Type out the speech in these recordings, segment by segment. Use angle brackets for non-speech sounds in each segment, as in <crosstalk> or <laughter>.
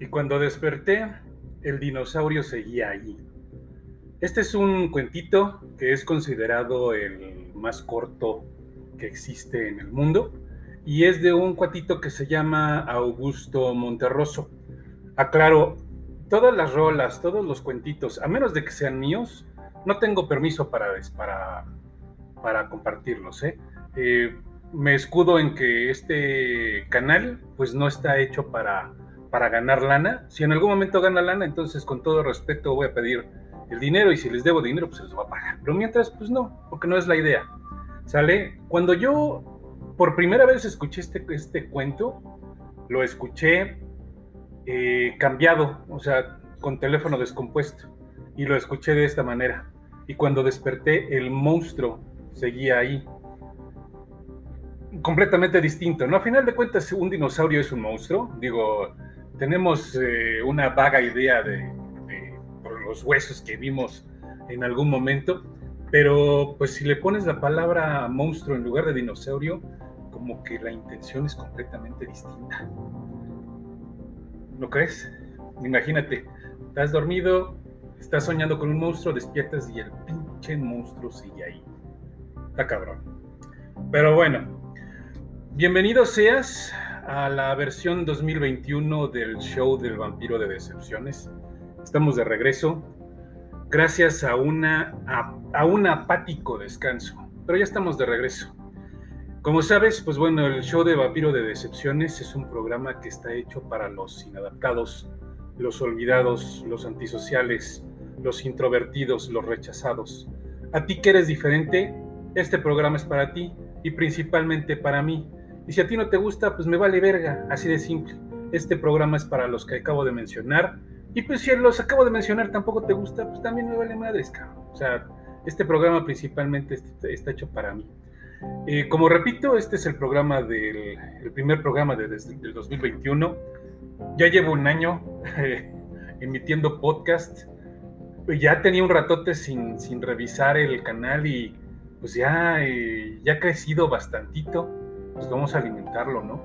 Y cuando desperté, el dinosaurio seguía allí. Este es un cuentito que es considerado el más corto que existe en el mundo y es de un cuatito que se llama Augusto Monterroso. Aclaro, todas las rolas, todos los cuentitos, a menos de que sean míos, no tengo permiso para, para, para compartirlos. ¿eh? Eh, me escudo en que este canal pues no está hecho para, para ganar lana. Si en algún momento gana lana, entonces con todo respeto voy a pedir el dinero y si les debo dinero, pues se los voy a pagar. Pero mientras, pues no, porque no es la idea. ¿Sale? Cuando yo por primera vez escuché este, este cuento, lo escuché eh, cambiado, o sea, con teléfono descompuesto, y lo escuché de esta manera. Y cuando desperté, el monstruo seguía ahí. Completamente distinto, ¿no? A final de cuentas, un dinosaurio es un monstruo. Digo, tenemos eh, una vaga idea de, por los huesos que vimos en algún momento, pero pues si le pones la palabra monstruo en lugar de dinosaurio, como que la intención es completamente distinta. ¿No crees? Imagínate, estás dormido, estás soñando con un monstruo, despiertas y el pinche monstruo sigue ahí. Está cabrón. Pero bueno, bienvenido seas a la versión 2021 del show del vampiro de decepciones. Estamos de regreso gracias a, una, a un apático descanso, pero ya estamos de regreso. Como sabes, pues bueno, el show de Vampiro de Decepciones es un programa que está hecho para los inadaptados, los olvidados, los antisociales, los introvertidos, los rechazados. A ti que eres diferente, este programa es para ti y principalmente para mí. Y si a ti no te gusta, pues me vale verga, así de simple. Este programa es para los que acabo de mencionar. Y pues si los acabo de mencionar tampoco te gusta, pues también me vale madres, cabrón. O sea, este programa principalmente está hecho para mí. Eh, como repito, este es el programa del el primer programa de, desde el 2021. Ya llevo un año eh, <laughs> emitiendo podcast. Ya tenía un ratote sin, sin revisar el canal y pues ya, eh, ya ha crecido bastantito. Pues vamos a alimentarlo, ¿no?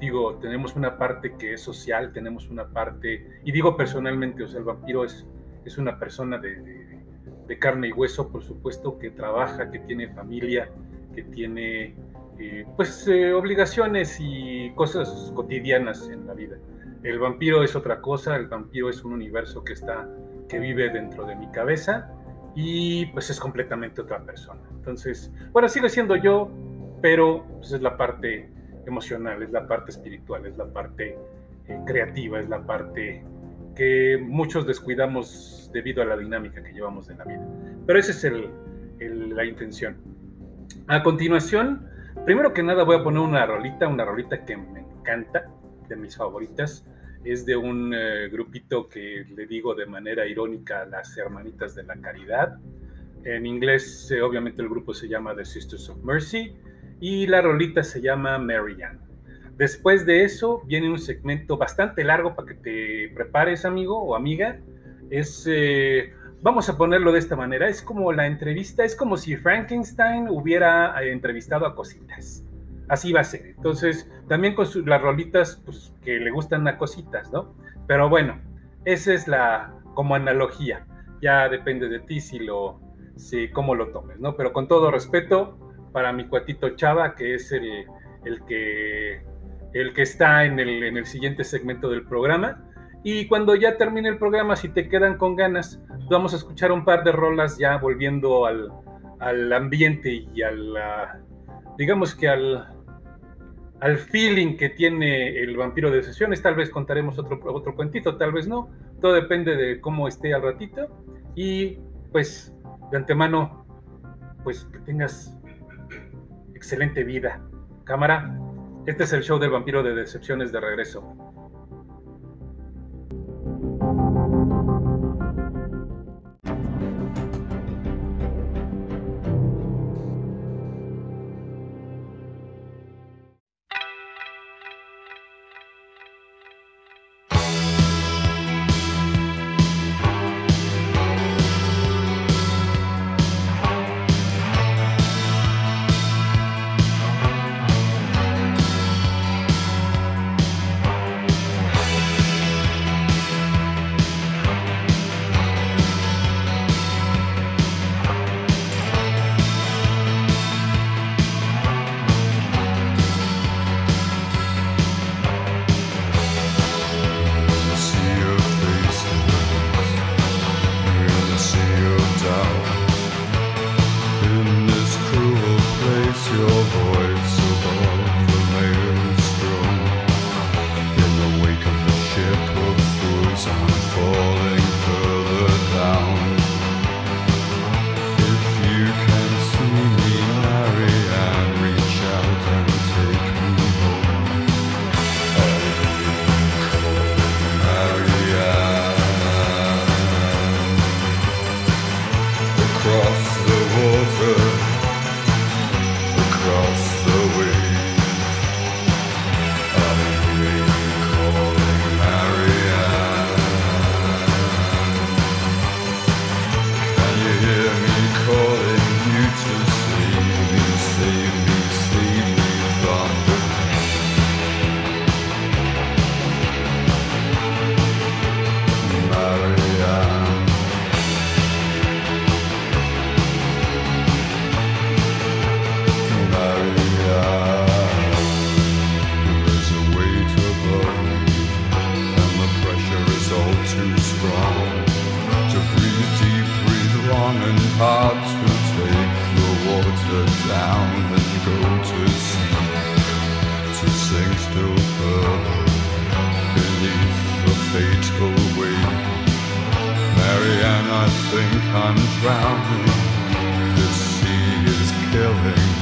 Digo, tenemos una parte que es social, tenemos una parte, y digo personalmente, o sea, el vampiro es, es una persona de, de, de carne y hueso, por supuesto, que trabaja, que tiene familia, que tiene eh, pues eh, obligaciones y cosas cotidianas en la vida. El vampiro es otra cosa, el vampiro es un universo que está, que vive dentro de mi cabeza y pues es completamente otra persona. Entonces, bueno, sigue siendo yo, pero pues, es la parte emocional, es la parte espiritual, es la parte eh, creativa, es la parte que muchos descuidamos debido a la dinámica que llevamos en la vida. Pero esa es el, la intención. A continuación, primero que nada voy a poner una rolita, una rolita que me encanta, de mis favoritas. Es de un eh, grupito que le digo de manera irónica las Hermanitas de la Caridad. En inglés, eh, obviamente, el grupo se llama The Sisters of Mercy y la rolita se llama Marianne. Después de eso viene un segmento bastante largo para que te prepares, amigo o amiga. Es eh, vamos a ponerlo de esta manera, es como la entrevista, es como si Frankenstein hubiera eh, entrevistado a cositas. Así va a ser. Entonces, también con las rolitas, pues que le gustan a cositas, ¿no? Pero bueno, esa es la como analogía. Ya depende de ti si lo, si cómo lo tomes, ¿no? Pero con todo respeto para mi cuatito Chava, que es el, el que el que está en el, en el siguiente segmento del programa. Y cuando ya termine el programa, si te quedan con ganas, vamos a escuchar un par de rolas ya volviendo al, al ambiente y al, digamos que al, al feeling que tiene el vampiro de sesiones. Tal vez contaremos otro, otro cuentito, tal vez no. Todo depende de cómo esté al ratito. Y pues de antemano, pues que tengas excelente vida. Cámara, este es el show del vampiro de decepciones de regreso. fateful way. Marianne, I think I'm drowning. This sea is killing.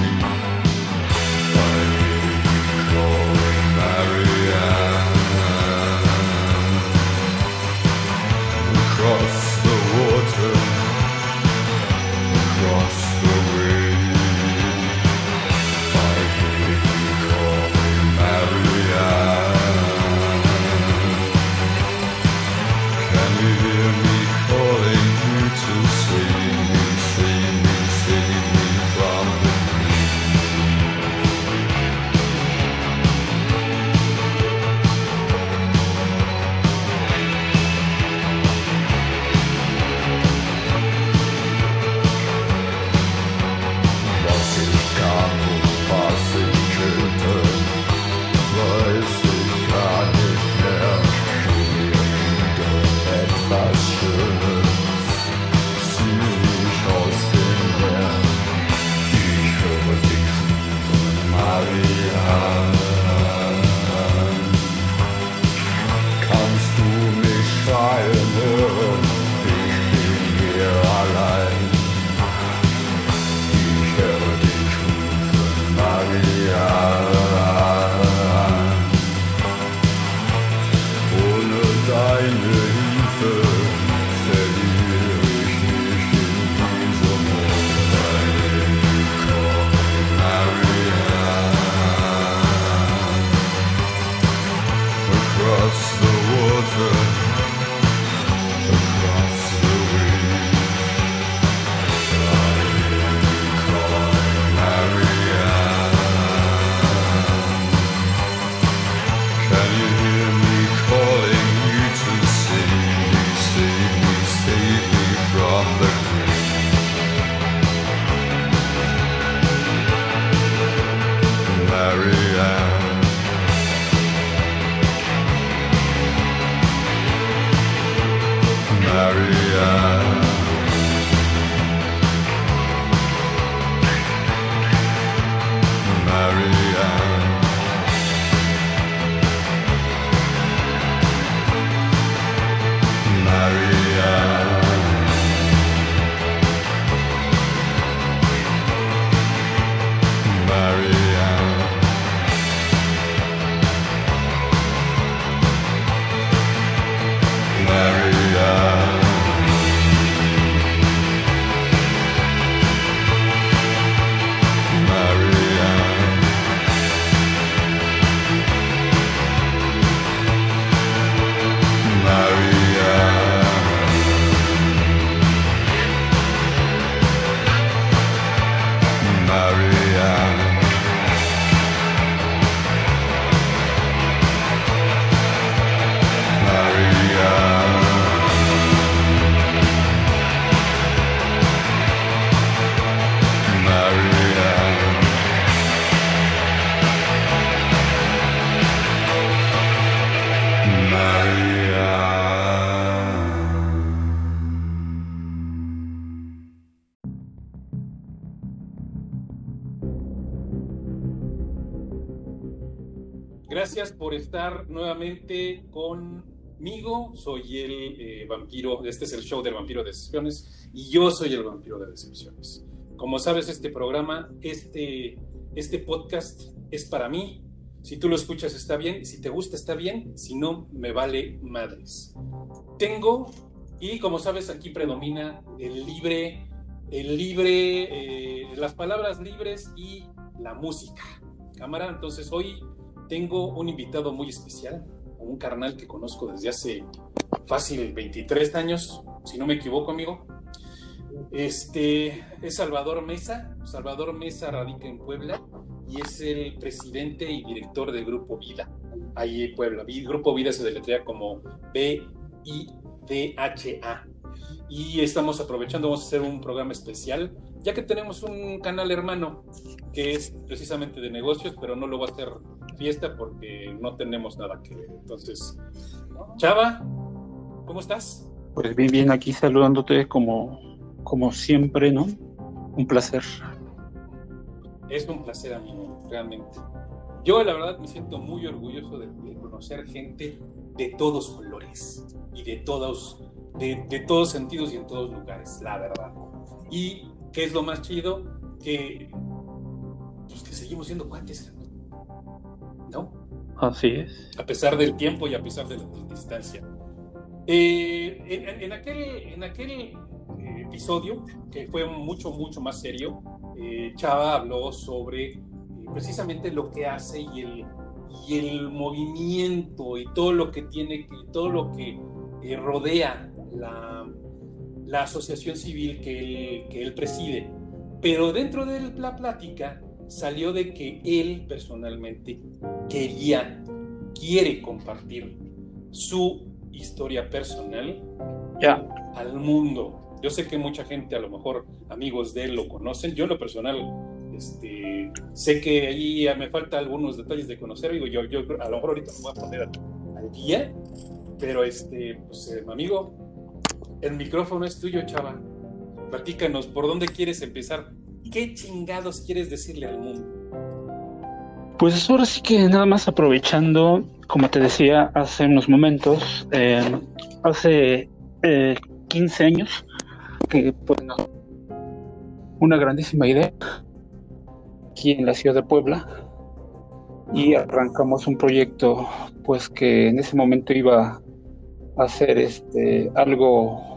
Gracias por estar nuevamente conmigo. Soy el eh, vampiro, este es el show del vampiro de decepciones y yo soy el vampiro de decepciones. Como sabes, este programa, este, este podcast es para mí. Si tú lo escuchas está bien, si te gusta está bien, si no, me vale madres. Tengo, y como sabes, aquí predomina el libre, el libre, eh, las palabras libres y la música. Cámara, entonces hoy tengo un invitado muy especial, un carnal que conozco desde hace fácil 23 años, si no me equivoco, amigo. Este es Salvador Mesa. Salvador Mesa radica en Puebla y es el presidente y director del Grupo Vida. Ahí en Puebla. Grupo Vida se deletrea como B-I-D-H-A. Y estamos aprovechando, vamos a hacer un programa especial, ya que tenemos un canal hermano que es precisamente de negocios, pero no lo va a hacer fiesta porque no tenemos nada que ver. Entonces, Chava, ¿cómo estás? Pues bien, bien, aquí saludándote como, como siempre, ¿no? Un placer. Es un placer, amigo, realmente. Yo, la verdad, me siento muy orgulloso de, de conocer gente de todos colores y de todos, de, de todos sentidos y en todos lugares, la verdad. Y qué es lo más chido, que, pues, que seguimos siendo cuates, ¿no? Así es. A pesar del tiempo y a pesar de la distancia. Eh, en, en aquel, en aquel eh, episodio, que fue mucho, mucho más serio, eh, Chava habló sobre eh, precisamente lo que hace y el, y el movimiento y todo lo que tiene, que todo lo que eh, rodea la, la, asociación civil que él, que él preside. Pero dentro de la plática salió de que él personalmente quería, quiere compartir su historia personal Ya. al mundo. Yo sé que mucha gente, a lo mejor amigos de él lo conocen. Yo en lo personal, este, sé que ahí me falta algunos detalles de conocer. Digo, yo, yo a lo mejor ahorita me voy a poner al, día, pero este, pues eh, amigo, el micrófono es tuyo, chava. Platícanos, ¿por dónde quieres empezar? ¿Qué chingados quieres decirle al mundo? Pues ahora sí que nada más aprovechando, como te decía hace unos momentos, eh, hace eh, 15 años, que pues una grandísima idea aquí en la ciudad de Puebla y arrancamos un proyecto pues que en ese momento iba a ser este algo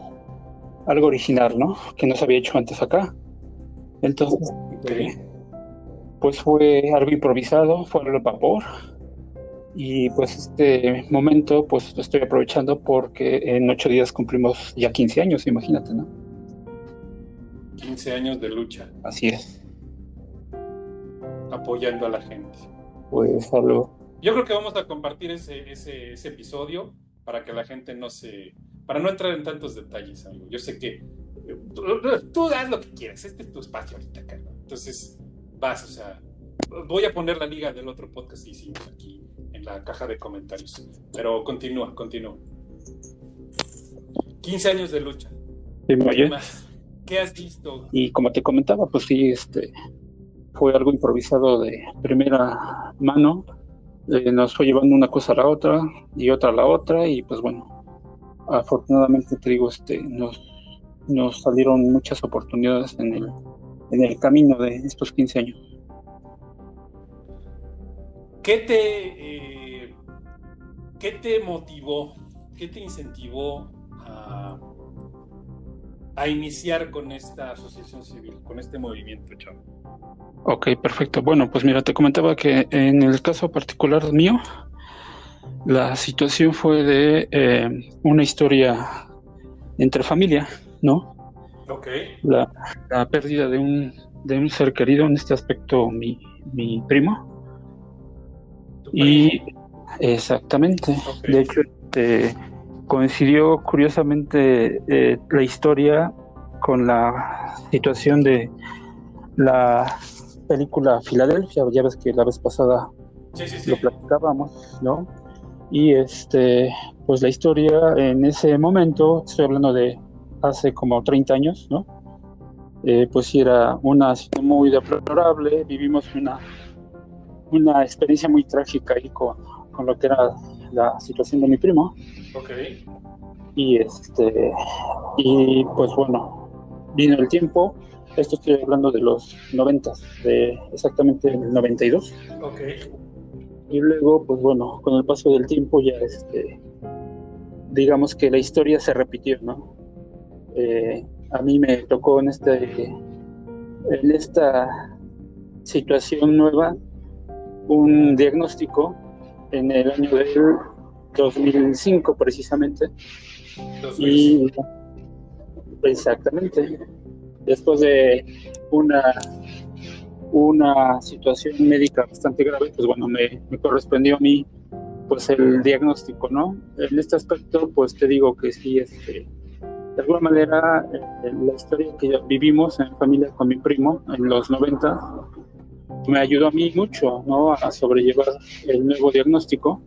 algo original, ¿no? Que no se había hecho antes acá. Entonces, eh, pues fue algo improvisado, fue algo al vapor. Y pues este momento pues lo estoy aprovechando porque en ocho días cumplimos ya 15 años, imagínate, ¿no? 15 años de lucha, Así es. apoyando a la gente. Pues algo. Yo creo que vamos a compartir ese, ese, ese episodio para que la gente no se... Para no entrar en tantos detalles, amigo. Yo sé que eh, tú, tú haz lo que quieras. Este es tu espacio ahorita, ¿no? Entonces, vas, o sea... Voy a poner la liga del otro podcast que hicimos aquí en la caja de comentarios. Pero continúa, continúa. 15 años de lucha. ¿Sí me ¿Qué oyes? más? ¿Qué has visto? Y como te comentaba, pues sí, este fue algo improvisado de primera mano. Eh, nos fue llevando una cosa a la otra y otra a la otra y pues bueno, afortunadamente te digo, este, nos, nos salieron muchas oportunidades en el, en el camino de estos 15 años. ¿Qué te, eh, ¿Qué te motivó? ¿Qué te incentivó a, a iniciar con esta asociación civil, con este movimiento, chavo? Ok, perfecto. Bueno, pues mira, te comentaba que en el caso particular mío, la situación fue de eh, una historia entre familia, ¿no? Ok. La, la pérdida de un, de un ser querido, en este aspecto mi, mi primo. Y exactamente, de hecho, este, coincidió curiosamente eh, la historia con la situación de la película Filadelfia, ya ves que la vez pasada Sí, sí, sí. lo platicábamos, ¿no? Y este, pues la historia en ese momento, estoy hablando de hace como 30 años, ¿no? Eh, pues era una situación muy deplorable, vivimos una, una experiencia muy trágica ahí con, con lo que era la situación de mi primo, Ok. y este, y pues bueno, vino el tiempo, esto estoy hablando de los 90, de exactamente el 92, Ok. Y luego, pues bueno, con el paso del tiempo ya este, digamos que la historia se repitió, ¿no? Eh, a mí me tocó en este, en esta situación nueva un diagnóstico en el año del 2005 precisamente. Y exactamente. Después de una una situación médica bastante grave, pues bueno, me, correspondió a mí pues el diagnóstico, ¿no? En este aspecto, pues te digo que sí, este, de alguna manera, eh, la historia que vivimos en familia con mi primo en los 90 me ayudó a mí mucho, ¿no? A sobrellevar el nuevo diagnóstico,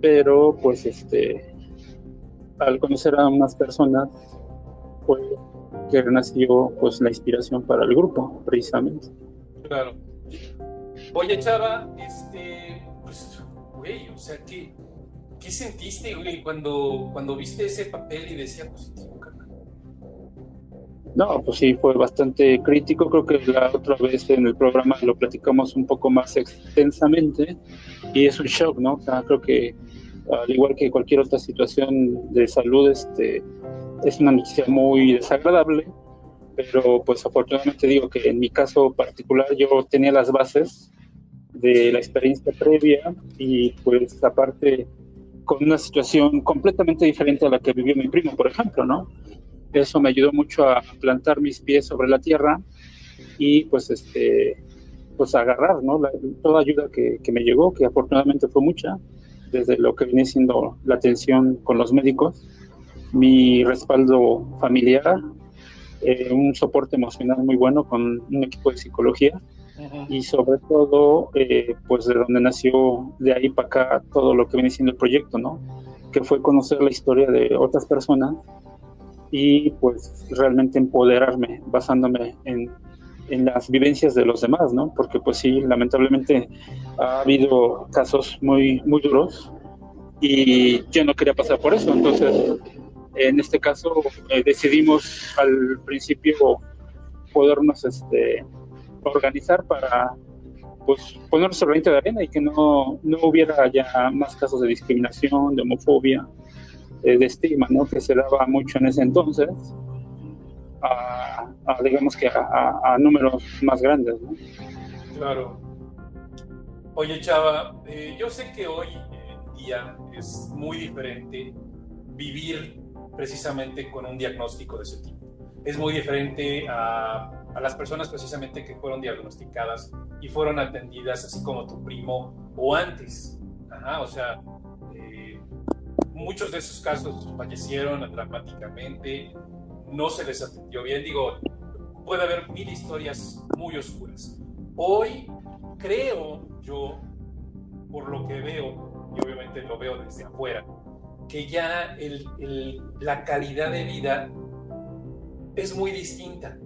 pero pues este, al conocer a unas personas, fue que nació pues la inspiración para el grupo, precisamente. Claro. Oye, Chava, este, pues, güey, o sea, ¿qué, ¿Qué sentiste, güey, cuando, cuando viste ese papel y decía positivo, No, pues sí, fue bastante crítico. Creo que la otra vez en el programa lo platicamos un poco más extensamente y es un shock, ¿no? O sea, creo que al igual que cualquier otra situación de salud, este, es una noticia muy desagradable, pero pues afortunadamente digo que en mi caso particular yo tenía las bases de la experiencia previa y pues aparte con una situación completamente diferente a la que vivió mi primo, por ejemplo, ¿no? Eso me ayudó mucho a plantar mis pies sobre la tierra y pues este pues agarrar, ¿no? toda ayuda que, que, me llegó, que afortunadamente fue mucha, desde lo que viene siendo la atención con los médicos, mi respaldo familiar, eh, un soporte emocional muy bueno con un equipo de psicología y sobre todo, eh, pues de donde nació de ahí para acá todo lo que viene siendo el proyecto, ¿no? Que fue conocer la historia de otras personas y pues realmente empoderarme basándome en, en las vivencias de los demás, ¿no? Porque pues sí, lamentablemente ha habido casos muy, muy duros y yo no quería pasar por eso, entonces en este caso eh, decidimos al principio podernos este, organizar para pues ponernos sobre de arena y que no, no hubiera ya más casos de discriminación, de homofobia, eh, de estigma, ¿no? que se daba mucho en ese entonces, a, digamos que a, números más grandes. ¿no? Claro. Oye, Chava, eh, yo sé que hoy en día es muy diferente vivir precisamente con un diagnóstico de ese tipo. Es muy diferente a, las personas precisamente que fueron diagnosticadas y fueron atendidas así como tu primo o antes. O sea, eh, muchos de esos casos fallecieron dramáticamente, no se les atendió bien. Digo, puede haber mil historias muy oscuras. Hoy creo yo, por lo que veo, y obviamente lo veo desde afuera, que ya el, la calidad de vida es muy distinta.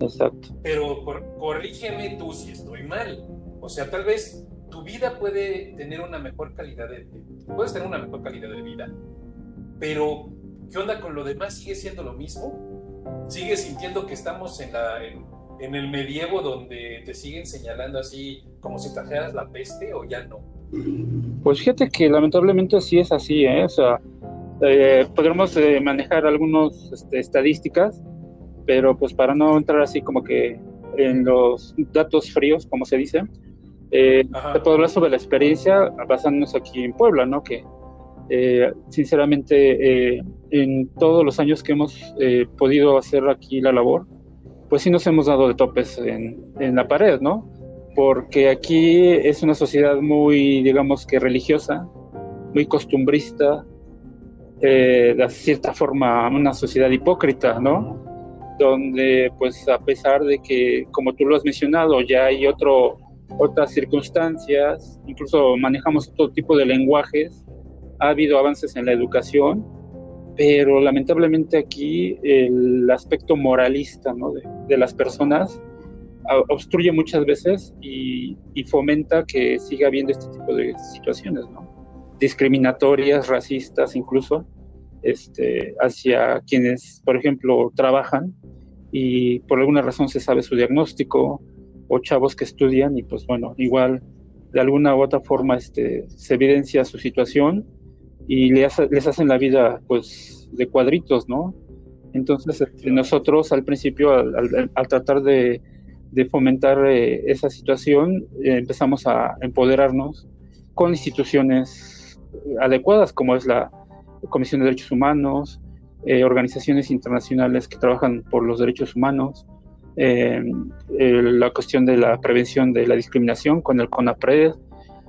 Exacto. Pero corrígeme tú si estoy mal. O sea, tal vez tu vida puede tener una mejor calidad de, puedes tener una mejor calidad de vida, pero ¿qué onda con lo demás? ¿Sigue siendo lo mismo? ¿Sigues sintiendo que estamos en, la, en el medievo donde te siguen señalando así como si trajeras la peste o ya no? Pues fíjate que lamentablemente sí es así, ¿eh? O sea, eh, podremos eh, manejar algunas este, estadísticas, pero pues para no entrar así como que en los datos fríos, como se dice, eh, te puedo hablar sobre la experiencia basándonos aquí en Puebla, ¿no? Que sinceramente en todos los años que hemos podido hacer aquí la labor, pues sí nos hemos dado de topes en, en la pared, ¿no? Porque aquí es una sociedad muy, digamos que religiosa, muy costumbrista, eh, de cierta forma una sociedad hipócrita, ¿no? Donde, pues, a pesar de que, como tú lo has mencionado, ya hay otro, otras circunstancias, incluso manejamos otro tipo de lenguajes, ha habido avances en la educación, pero lamentablemente aquí el aspecto moralista ¿no? de, de las personas obstruye muchas veces y, fomenta que siga habiendo este tipo de situaciones, ¿no? Discriminatorias, racistas incluso, este, hacia quienes, por ejemplo, trabajan y por alguna razón se sabe su diagnóstico, o chavos que estudian y pues bueno, igual de alguna u otra forma este, se evidencia su situación y les, les hacen la vida pues de cuadritos, ¿no? Entonces este, nosotros al principio, al tratar de de fomentar eh, esa situación, eh, empezamos a empoderarnos con instituciones adecuadas, como es la Comisión de Derechos Humanos, eh, organizaciones internacionales que trabajan por los derechos humanos, la cuestión de la prevención de la discriminación con el CONAPRED,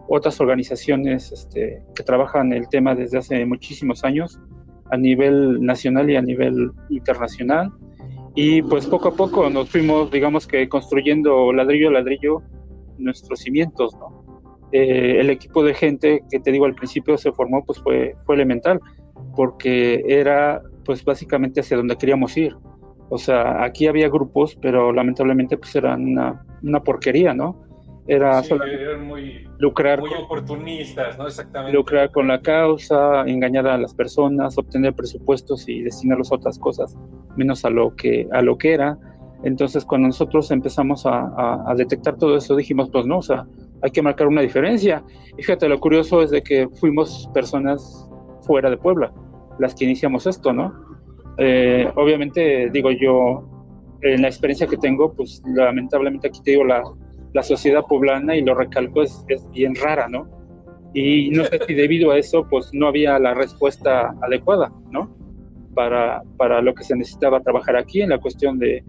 otras organizaciones este, que trabajan el tema desde hace muchísimos años a nivel nacional y a nivel internacional y pues poco a poco nos fuimos, digamos que construyendo ladrillo a ladrillo nuestros cimientos, ¿no? Eh, el equipo de gente que te digo al principio se formó, pues fue, fue elemental, porque era pues básicamente hacia donde queríamos ir. O sea, aquí había grupos, pero lamentablemente pues eran una, una porquería, ¿no? Era Sí, solo eran muy, lucrar, muy oportunistas, ¿no? Exactamente. lucrar con la causa, engañar a las personas, obtener presupuestos y destinarlos a otras cosas, menos a lo que, a lo que era. Entonces, cuando nosotros empezamos a, a- a detectar todo eso, dijimos, pues no, o sea, hay que marcar una diferencia. Y fíjate, lo curioso es de que fuimos personas fuera de Puebla, las que iniciamos esto, ¿no? Eh, obviamente, digo yo, en la experiencia que tengo, pues lamentablemente aquí te digo, la, la sociedad poblana, y lo recalco, es, es bien rara, ¿no? Y no sé si debido a eso, pues no había la respuesta adecuada, ¿no? Para, para lo que se necesitaba trabajar aquí en la cuestión de,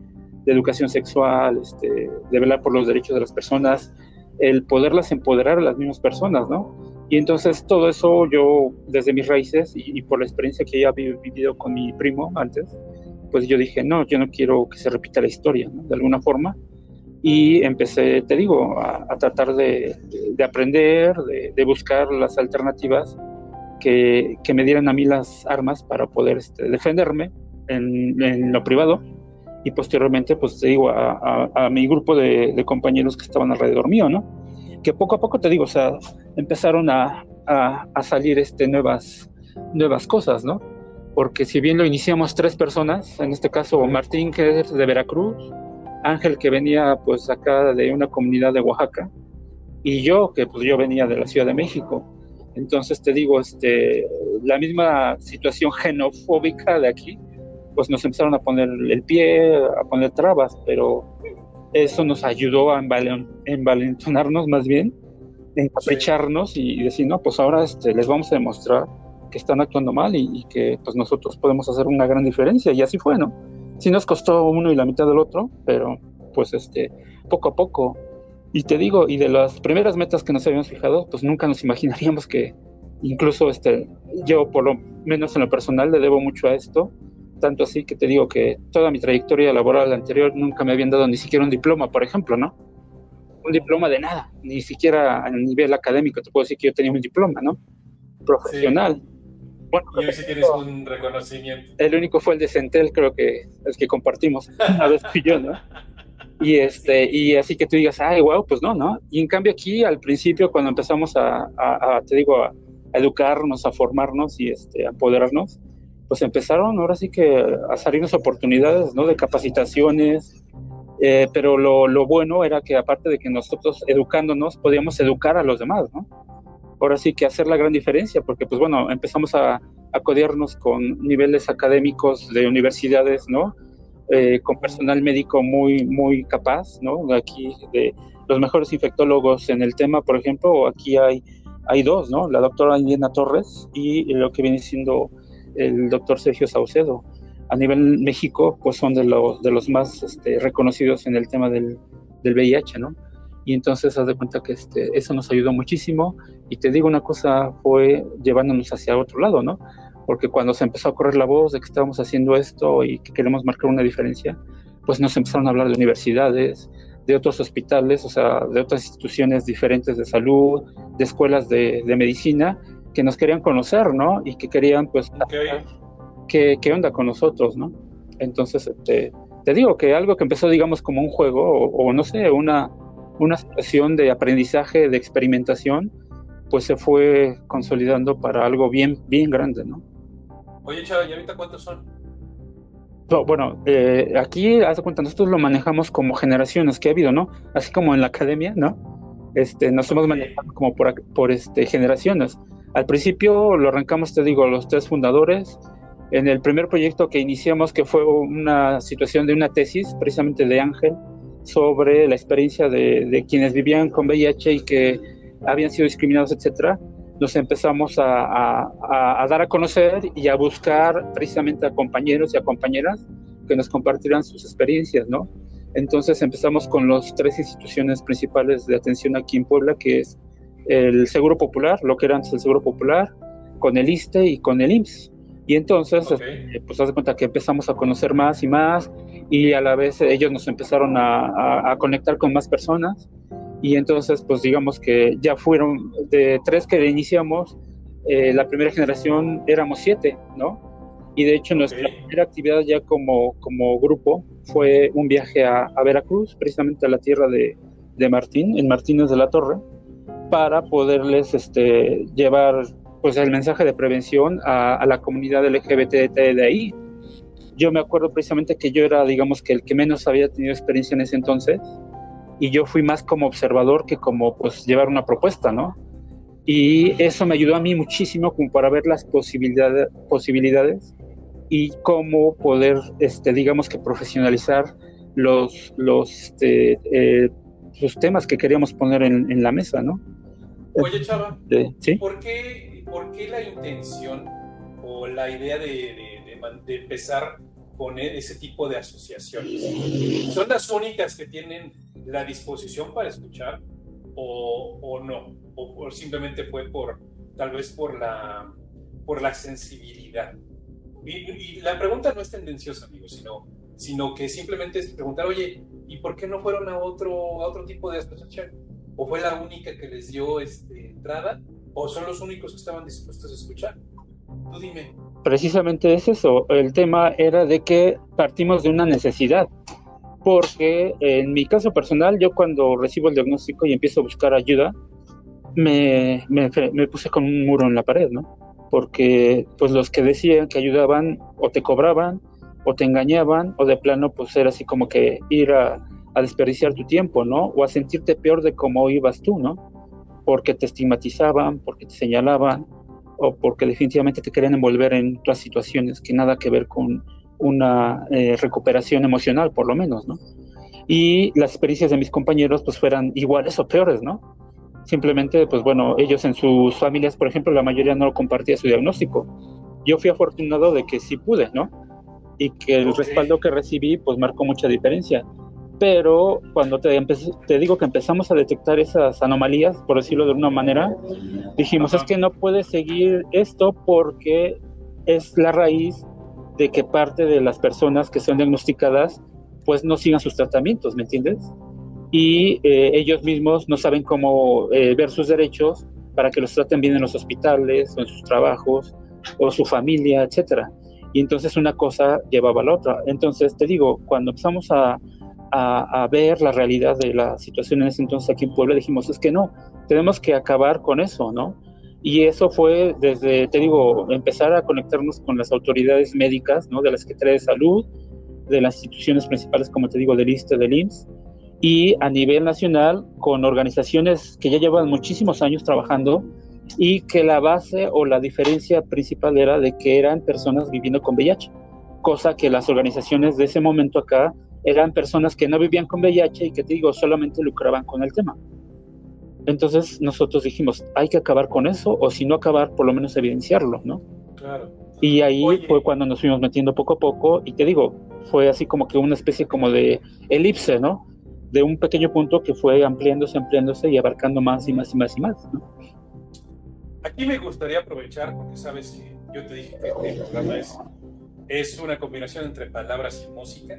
educación sexual, este, de velar por los derechos de las personas, el poderlas empoderar a las mismas personas, ¿no? Y entonces todo eso yo, desde mis raíces y, y por la experiencia que ya había vivido con mi primo antes, pues yo dije, no, yo no quiero que se repita la historia, ¿no? De alguna forma. Y empecé, te digo, a, a tratar de, de aprender, de, de buscar las alternativas que, que me dieran a mí las armas para poder este, defenderme en, en lo privado y posteriormente, pues te digo, a, a, a mi grupo de, de, compañeros que estaban alrededor mío, ¿no? Que poco a poco, te digo, o sea, empezaron a, a, a salir este, nuevas, nuevas cosas, ¿no? Porque si bien lo iniciamos tres personas, en este caso Martín, que es de Veracruz, Ángel, que venía pues acá de una comunidad de Oaxaca, y yo, que pues yo venía de la Ciudad de México. Entonces te digo, este, la misma situación <laughs> xenofóbica de aquí, pues nos empezaron a poner el pie, a poner trabas, pero eso nos ayudó a envalentonarnos más bien, encaprecharnos sí. y decir, no, pues ahora este, les vamos a demostrar que están actuando mal y, y, que pues nosotros podemos hacer una gran diferencia y así fue, ¿no? Sí nos costó uno y la mitad del otro, pero pues este, poco a poco. Y te digo, y de las primeras metas que nos habíamos fijado, pues nunca nos <laughs> imaginaríamos que incluso este, yo por lo menos en lo personal le debo mucho a esto, tanto así que te digo que toda mi trayectoria laboral anterior nunca me habían dado ni siquiera un diploma, por ejemplo, ¿no? Un diploma de nada, ni siquiera a nivel académico te puedo decir que yo tenía un diploma, ¿no? Profesional. Sí. Bueno, y hoy sí tienes un reconocimiento. El único fue el de Centel, creo que el que compartimos vez tú y yo, ¿no? <laughs> Y, este, y así que tú digas, ay, wow, pues no, ¿no? Y en cambio aquí, al principio, cuando empezamos a, a, a te digo, a, a, educarnos, a formarnos y este, a empoderarnos, pues empezaron ahora sí que a salirnos oportunidades, ¿no? De capacitaciones, eh, pero lo, lo, bueno era que aparte de que nosotros educándonos, podíamos educar a los demás, ¿no? Ahora sí que hacer la gran diferencia, porque pues bueno, empezamos a, a con niveles académicos de universidades, ¿no? Eh, con personal médico muy, muy capaz, ¿no? Aquí de los mejores infectólogos en el tema, por ejemplo, aquí hay, hay dos, ¿no? La doctora Indiana Torres y lo que viene siendo el doctor Sergio Saucedo. A nivel México, pues son de los, de los más este, reconocidos en el tema del, del VIH, ¿no? Y entonces haz de cuenta que este, eso nos ayudó muchísimo. Y te digo una cosa, fue llevándonos hacia otro lado, ¿no? Porque cuando se empezó a correr la voz de que estábamos haciendo esto y que queremos marcar una diferencia, pues nos empezaron a hablar de universidades, de otros hospitales, o sea, de otras instituciones diferentes de salud, de escuelas de, de medicina, que nos querían conocer, ¿no? Y que querían, pues, okay. qué, qué onda con nosotros, ¿no? Entonces, este, te digo que algo que empezó, digamos, como un juego, o, o no sé, una, una situación de aprendizaje, de experimentación, pues se fue consolidando para algo bien, bien grande, ¿no? Oye, Chava, ¿y ahorita cuántos son? No, bueno, eh, aquí, haz de cuenta, nosotros lo manejamos como generaciones que ha habido, ¿no? Así como en la academia, ¿no? Este, nos hemos manejado como por, por este, generaciones. Al principio lo arrancamos, te digo, los tres fundadores. En el primer proyecto que iniciamos, que fue una situación de una tesis, precisamente de Ángel, sobre la experiencia de, quienes vivían con VIH y que habían sido discriminados, etcétera, nos empezamos a, dar a conocer y a buscar precisamente a compañeros y a compañeras que nos compartieran sus experiencias, ¿no? Entonces empezamos con las tres instituciones principales de atención aquí en Puebla, que es el Seguro Popular, lo que era antes el Seguro Popular, con el ISTE y con el IMSS. Y entonces, okay. pues haz de cuenta que empezamos a conocer más y más, y a la vez ellos nos empezaron a, a, a conectar con más personas, y entonces, pues digamos que ya fueron de tres que iniciamos, eh, la primera generación éramos siete, ¿no? Y de hecho nuestra okay. primera actividad ya como, como grupo fue un viaje a, a, Veracruz, precisamente a la tierra de, de Martín, en Martínez de la Torre, para poderles este, llevar pues el mensaje de prevención a, a la comunidad LGBT de ahí. Yo me acuerdo precisamente que yo era, digamos, que el que menos había tenido experiencia en ese entonces, y yo fui más como observador que como pues llevar una propuesta, ¿no? Y eso me ayudó a mí muchísimo como para ver las posibilidades, posibilidades y cómo poder, este, digamos que profesionalizar los, los, este, eh, los temas que queríamos poner en, en la mesa, ¿no? Oye, Chava, ¿sí? ¿por, qué, por qué la intención o la idea de, de- de- de empezar con e- ese tipo de asociaciones? ¿Son las únicas que tienen la disposición para escuchar o, o no? O, o simplemente fue por, tal vez por la, por la sensibilidad? Y, y la pregunta no es tendenciosa, amigo, sino, sino que simplemente es preguntar, oye, ¿y por qué no fueron a otro, a otro tipo de asociación? ¿O fue la única que les dio este, entrada? ¿O son los únicos que estaban dispuestos a escuchar? Tú dime. Precisamente es eso. El tema era de que partimos de una necesidad. Porque en mi caso personal, yo cuando recibo el diagnóstico y empiezo a buscar ayuda, me, me, puse con un muro en la pared, ¿no? Porque pues los que decían que ayudaban o te cobraban o te engañaban o de plano pues era así como que ir a, a desperdiciar tu tiempo, ¿no? O a sentirte peor de cómo ibas tú, ¿no? Porque te estigmatizaban, porque te señalaban, o porque definitivamente te querían envolver en otras situaciones que nada que ver con una eh, recuperación emocional, por lo menos, ¿no? Y las experiencias de mis compañeros, pues, fueran iguales o peores, ¿no? Simplemente, pues, bueno, ellos en sus familias, por ejemplo, la mayoría no compartía su diagnóstico. Yo fui afortunado de que sí pude, ¿no? Y que el respaldo que recibí, pues, marcó mucha diferencia. Pero cuando te, te digo que empezamos a detectar esas anomalías, por decirlo de una manera, dijimos, Ajá. es que no puede seguir esto porque es la raíz de que parte de las personas que son diagnosticadas pues no sigan sus tratamientos, ¿me entiendes? Y eh, ellos mismos no saben cómo eh, ver sus derechos para que los traten bien en los hospitales o en sus trabajos o su familia, etcétera. Y entonces una cosa llevaba a la otra. Entonces te digo, cuando empezamos a, a, ver la realidad de la situación en ese entonces aquí en Puebla, dijimos, es que no, tenemos que acabar con eso, ¿no? Y eso fue desde, te digo, empezar a conectarnos con las autoridades médicas, ¿no? De la Secretaría de Salud, de las instituciones principales, como te digo, del ISSSTE, del IMSS, y a nivel nacional con organizaciones que ya llevan muchísimos años trabajando y que la base o la diferencia principal era de que eran personas viviendo con VIH, cosa que las organizaciones de ese momento acá eran personas que no vivían con VIH y que te digo, solamente lucraban con el tema. Entonces nosotros dijimos, hay que acabar con eso, o si no acabar, por lo menos evidenciarlo, ¿no? Claro. Y ahí Oye. fue cuando nos fuimos metiendo poco a poco, y te digo, fue así como que una especie como de elipse, ¿no? De un pequeño punto que fue ampliándose, ampliándose y abarcando más y más y más y más, ¿no? Aquí me gustaría aprovechar, porque sabes que yo te dije que este programa es, es una combinación entre palabras y música.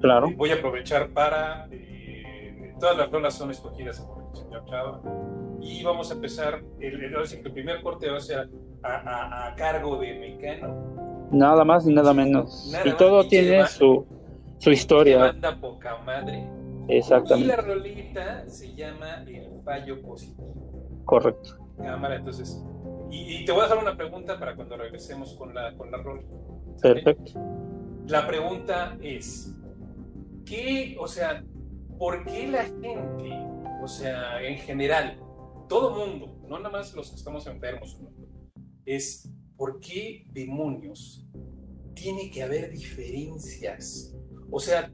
Claro, Voy a aprovechar para. eh, todas las rolas son escogidas por el señor Chava. Y vamos a empezar. El, el, el primer corte va a ser a, a- a cargo de Mecano. nada más ni nada menos. Nada y más, todo tiene su, su historia, banda poca madre. Y exactamente, la rolita se llama El Fallo Positivo. correcto. Cámara, entonces. Y, y te voy a hacer una pregunta para cuando regresemos con la, con la rola. Perfecto. La pregunta es, ¿qué, o sea, por qué la gente, o sea, en general, todo mundo, no nada más los que estamos enfermos, es, ¿por qué demonios tiene que haber diferencias? O sea,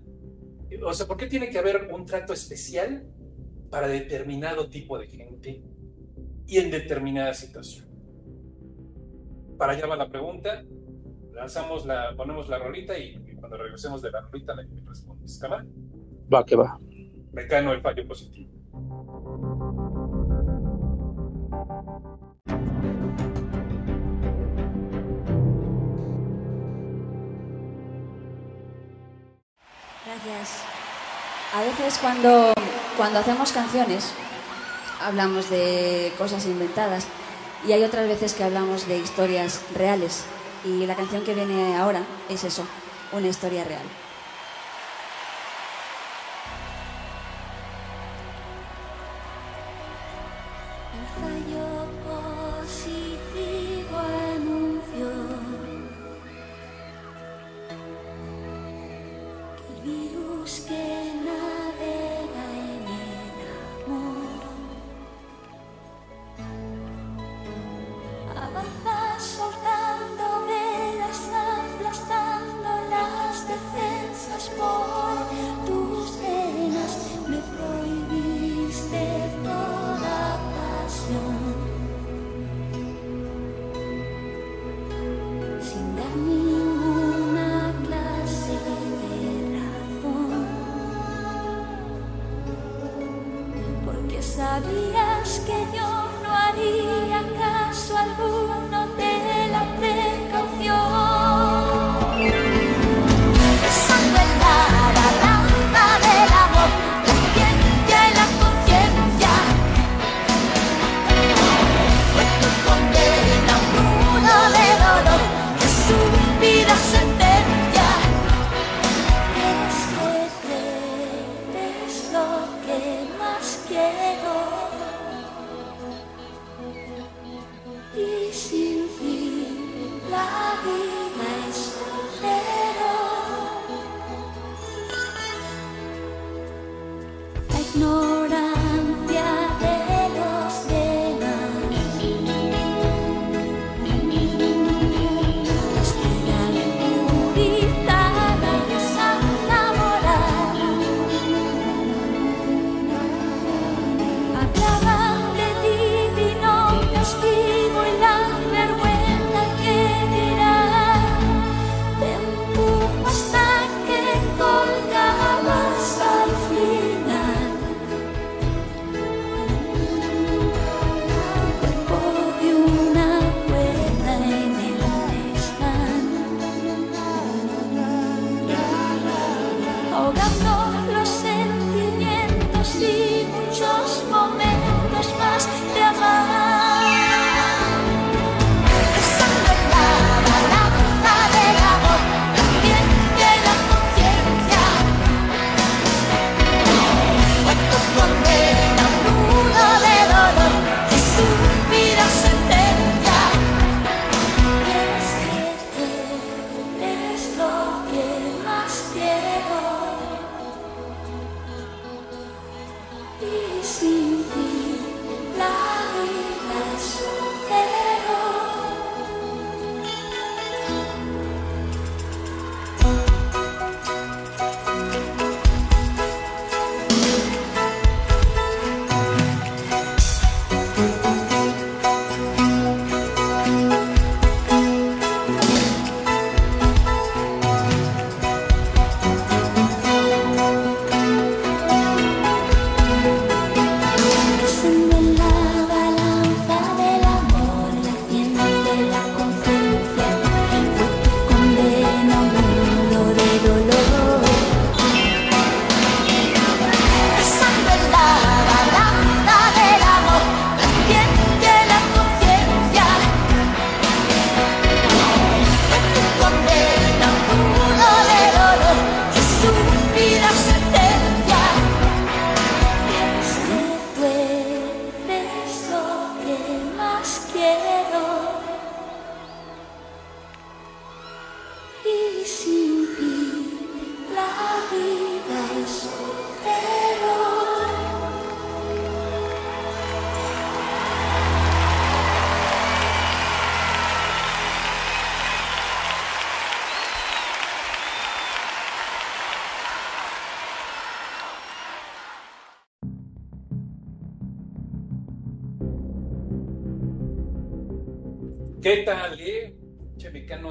o sea, ¿por qué tiene que haber un trato especial para determinado tipo de gente y en determinada situación? Para allá va la pregunta, lanzamos la, ponemos la rolita y, y cuando regresemos de la rolita me, me respondes. ¿Cámara? Va que va. Mecano el fallo positivo. Gracias. A veces cuando, cuando hacemos canciones hablamos de cosas inventadas y hay otras veces que hablamos de historias reales y la canción que viene ahora es eso, una historia real.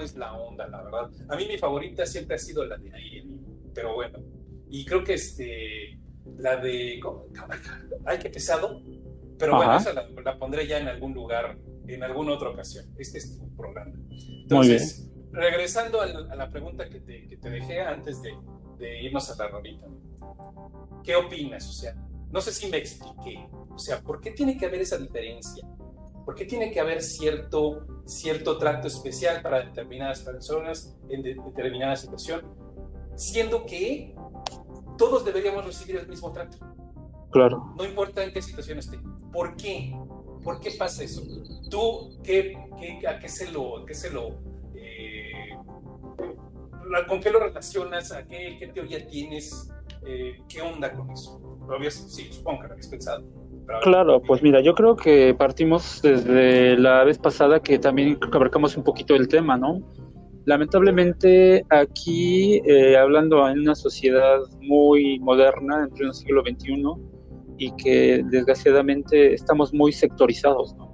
es la onda, la verdad. A mí mi favorita siempre ha sido la de Ariel, pero bueno. Y creo que este, la de... Ay, qué pesado. Pero bueno, esa la, pondré ya en algún lugar, en alguna otra ocasión. Este es tu programa. Entonces, Muy bien. regresando a la, pregunta que te, que te, dejé antes de, de irnos a la rolita. ¿Qué opinas? O sea, no sé si me expliqué. O sea, ¿por qué tiene que haber esa diferencia? ¿Por qué tiene que haber cierto, cierto trato especial para determinadas personas en de, determinada situación? Siendo que todos deberíamos recibir el mismo trato. Claro. No importa en qué situación esté. ¿Por qué? ¿Por qué pasa eso? ¿Tú qué, qué a qué se lo, a qué se lo eh, con qué lo relacionas? ¿A qué, qué teoría tienes? Eh, ¿Qué onda con eso? ¿Lo habías, sí, supongo que lo habías pensado. Claro, pues mira, yo creo que partimos desde la vez pasada que también abarcamos un poquito el tema, ¿no? Lamentablemente aquí, eh, hablando en una sociedad muy moderna, en pleno siglo XXI, y que desgraciadamente estamos muy sectorizados, ¿no?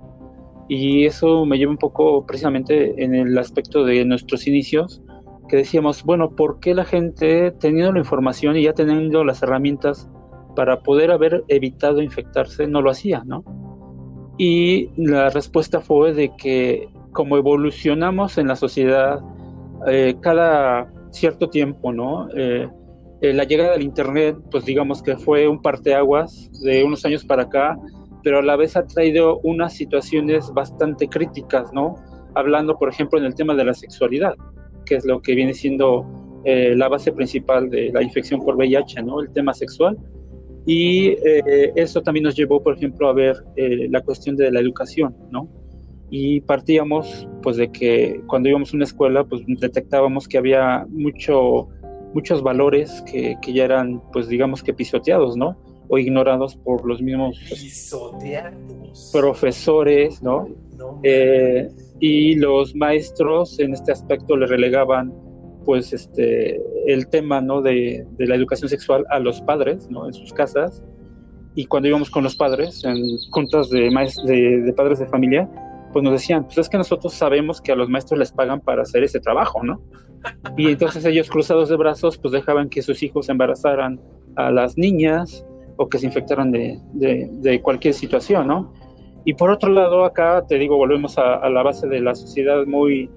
Y eso me lleva un poco precisamente en el aspecto de nuestros inicios, que decíamos, bueno, ¿por qué la gente, teniendo la información y ya teniendo las herramientas para poder haber evitado infectarse, no lo hacía, ¿no? Y la respuesta fue de que como evolucionamos en la sociedad eh, cada cierto tiempo, ¿no? Eh, eh, la llegada del Internet, pues digamos que fue un parteaguas de unos años para acá, pero a la vez ha traído unas situaciones bastante críticas, ¿no? Hablando, por ejemplo, en el tema de la sexualidad, que es lo que viene siendo eh, la base principal de la infección por VIH, ¿no? El tema sexual. Y eh, eso también nos llevó, por ejemplo, a ver eh, la cuestión de la educación, ¿no? Y partíamos, pues, de que cuando íbamos a una escuela, pues, detectábamos que había mucho, muchos valores que, que ya eran, pues, digamos que pisoteados, ¿no? O ignorados por los mismos Pisoteados. profesores, ¿no? No, Eh, y los maestros en este aspecto le relegaban pues este el tema no de, de la educación sexual a los padres no en sus casas. Y cuando íbamos con los padres en juntas de, de, de padres de familia pues nos decían pues es que nosotros sabemos que a los maestros les pagan para hacer ese trabajo no y entonces ellos cruzados de brazos pues dejaban que sus hijos embarazaran a las niñas o que se infectaran de, de, de cualquier situación no y por otro lado, acá te digo, volvemos a, a la base de la sociedad muy,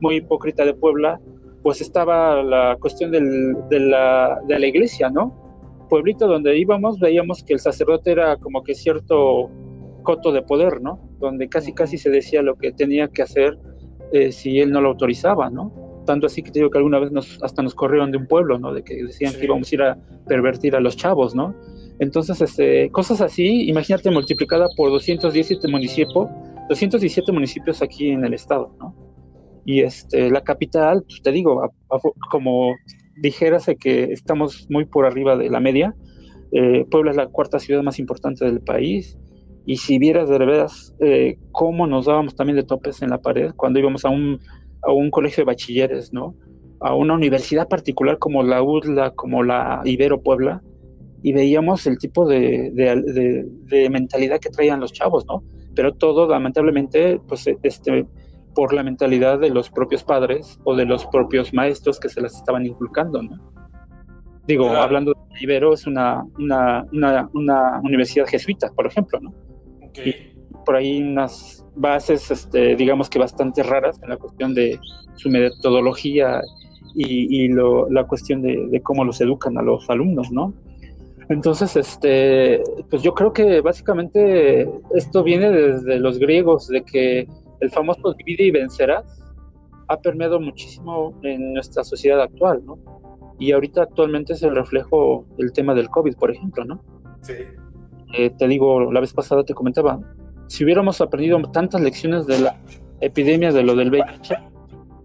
muy hipócrita de Puebla, pues estaba la cuestión del- de, la, de la iglesia, ¿no? Pueblito donde íbamos, veíamos que el sacerdote era como que cierto coto de poder, ¿no? Donde casi casi se decía lo que tenía que hacer eh, si él no lo autorizaba, ¿no? Tanto así que te digo que alguna vez nos, hasta nos corrieron de un pueblo, ¿no? De que decían Sí. que íbamos a ir a pervertir a los chavos, ¿no? Entonces, este, cosas así, imagínate multiplicada por 217 municipios, 217 municipios aquí en el estado, ¿no? Y este, la capital, pues te digo, a- a- como dijérase que estamos muy por arriba de la media, eh, Puebla es la cuarta ciudad más importante del país, y si vieras de veras eh, cómo nos dábamos también de topes en la pared cuando íbamos a un, a un colegio de bachilleres, ¿no? A una universidad particular como la UDLA, como la Ibero Puebla, y veíamos el tipo de, de- de- mentalidad que traían los chavos, ¿no? Pero todo, lamentablemente, pues este, por la mentalidad de los propios padres o de los propios maestros que se las estaban inculcando, ¿no? Digo, Claro. hablando de Ibero, es una, una, una, una universidad jesuita, por ejemplo, ¿no? Ok. por ahí unas bases, este, digamos que bastante raras en la cuestión de su metodología y, y lo- la cuestión de, de cómo los educan a los alumnos, ¿no? Entonces, este, pues yo creo que básicamente esto viene desde los griegos, de que el famoso divide y vencerás ha permeado muchísimo en nuestra sociedad actual, ¿no? Y ahorita actualmente es el reflejo del tema del COVID, por ejemplo, ¿no? Sí. Eh, te digo, la vez pasada te comentaba, si hubiéramos aprendido tantas lecciones de la epidemia de lo del VIH,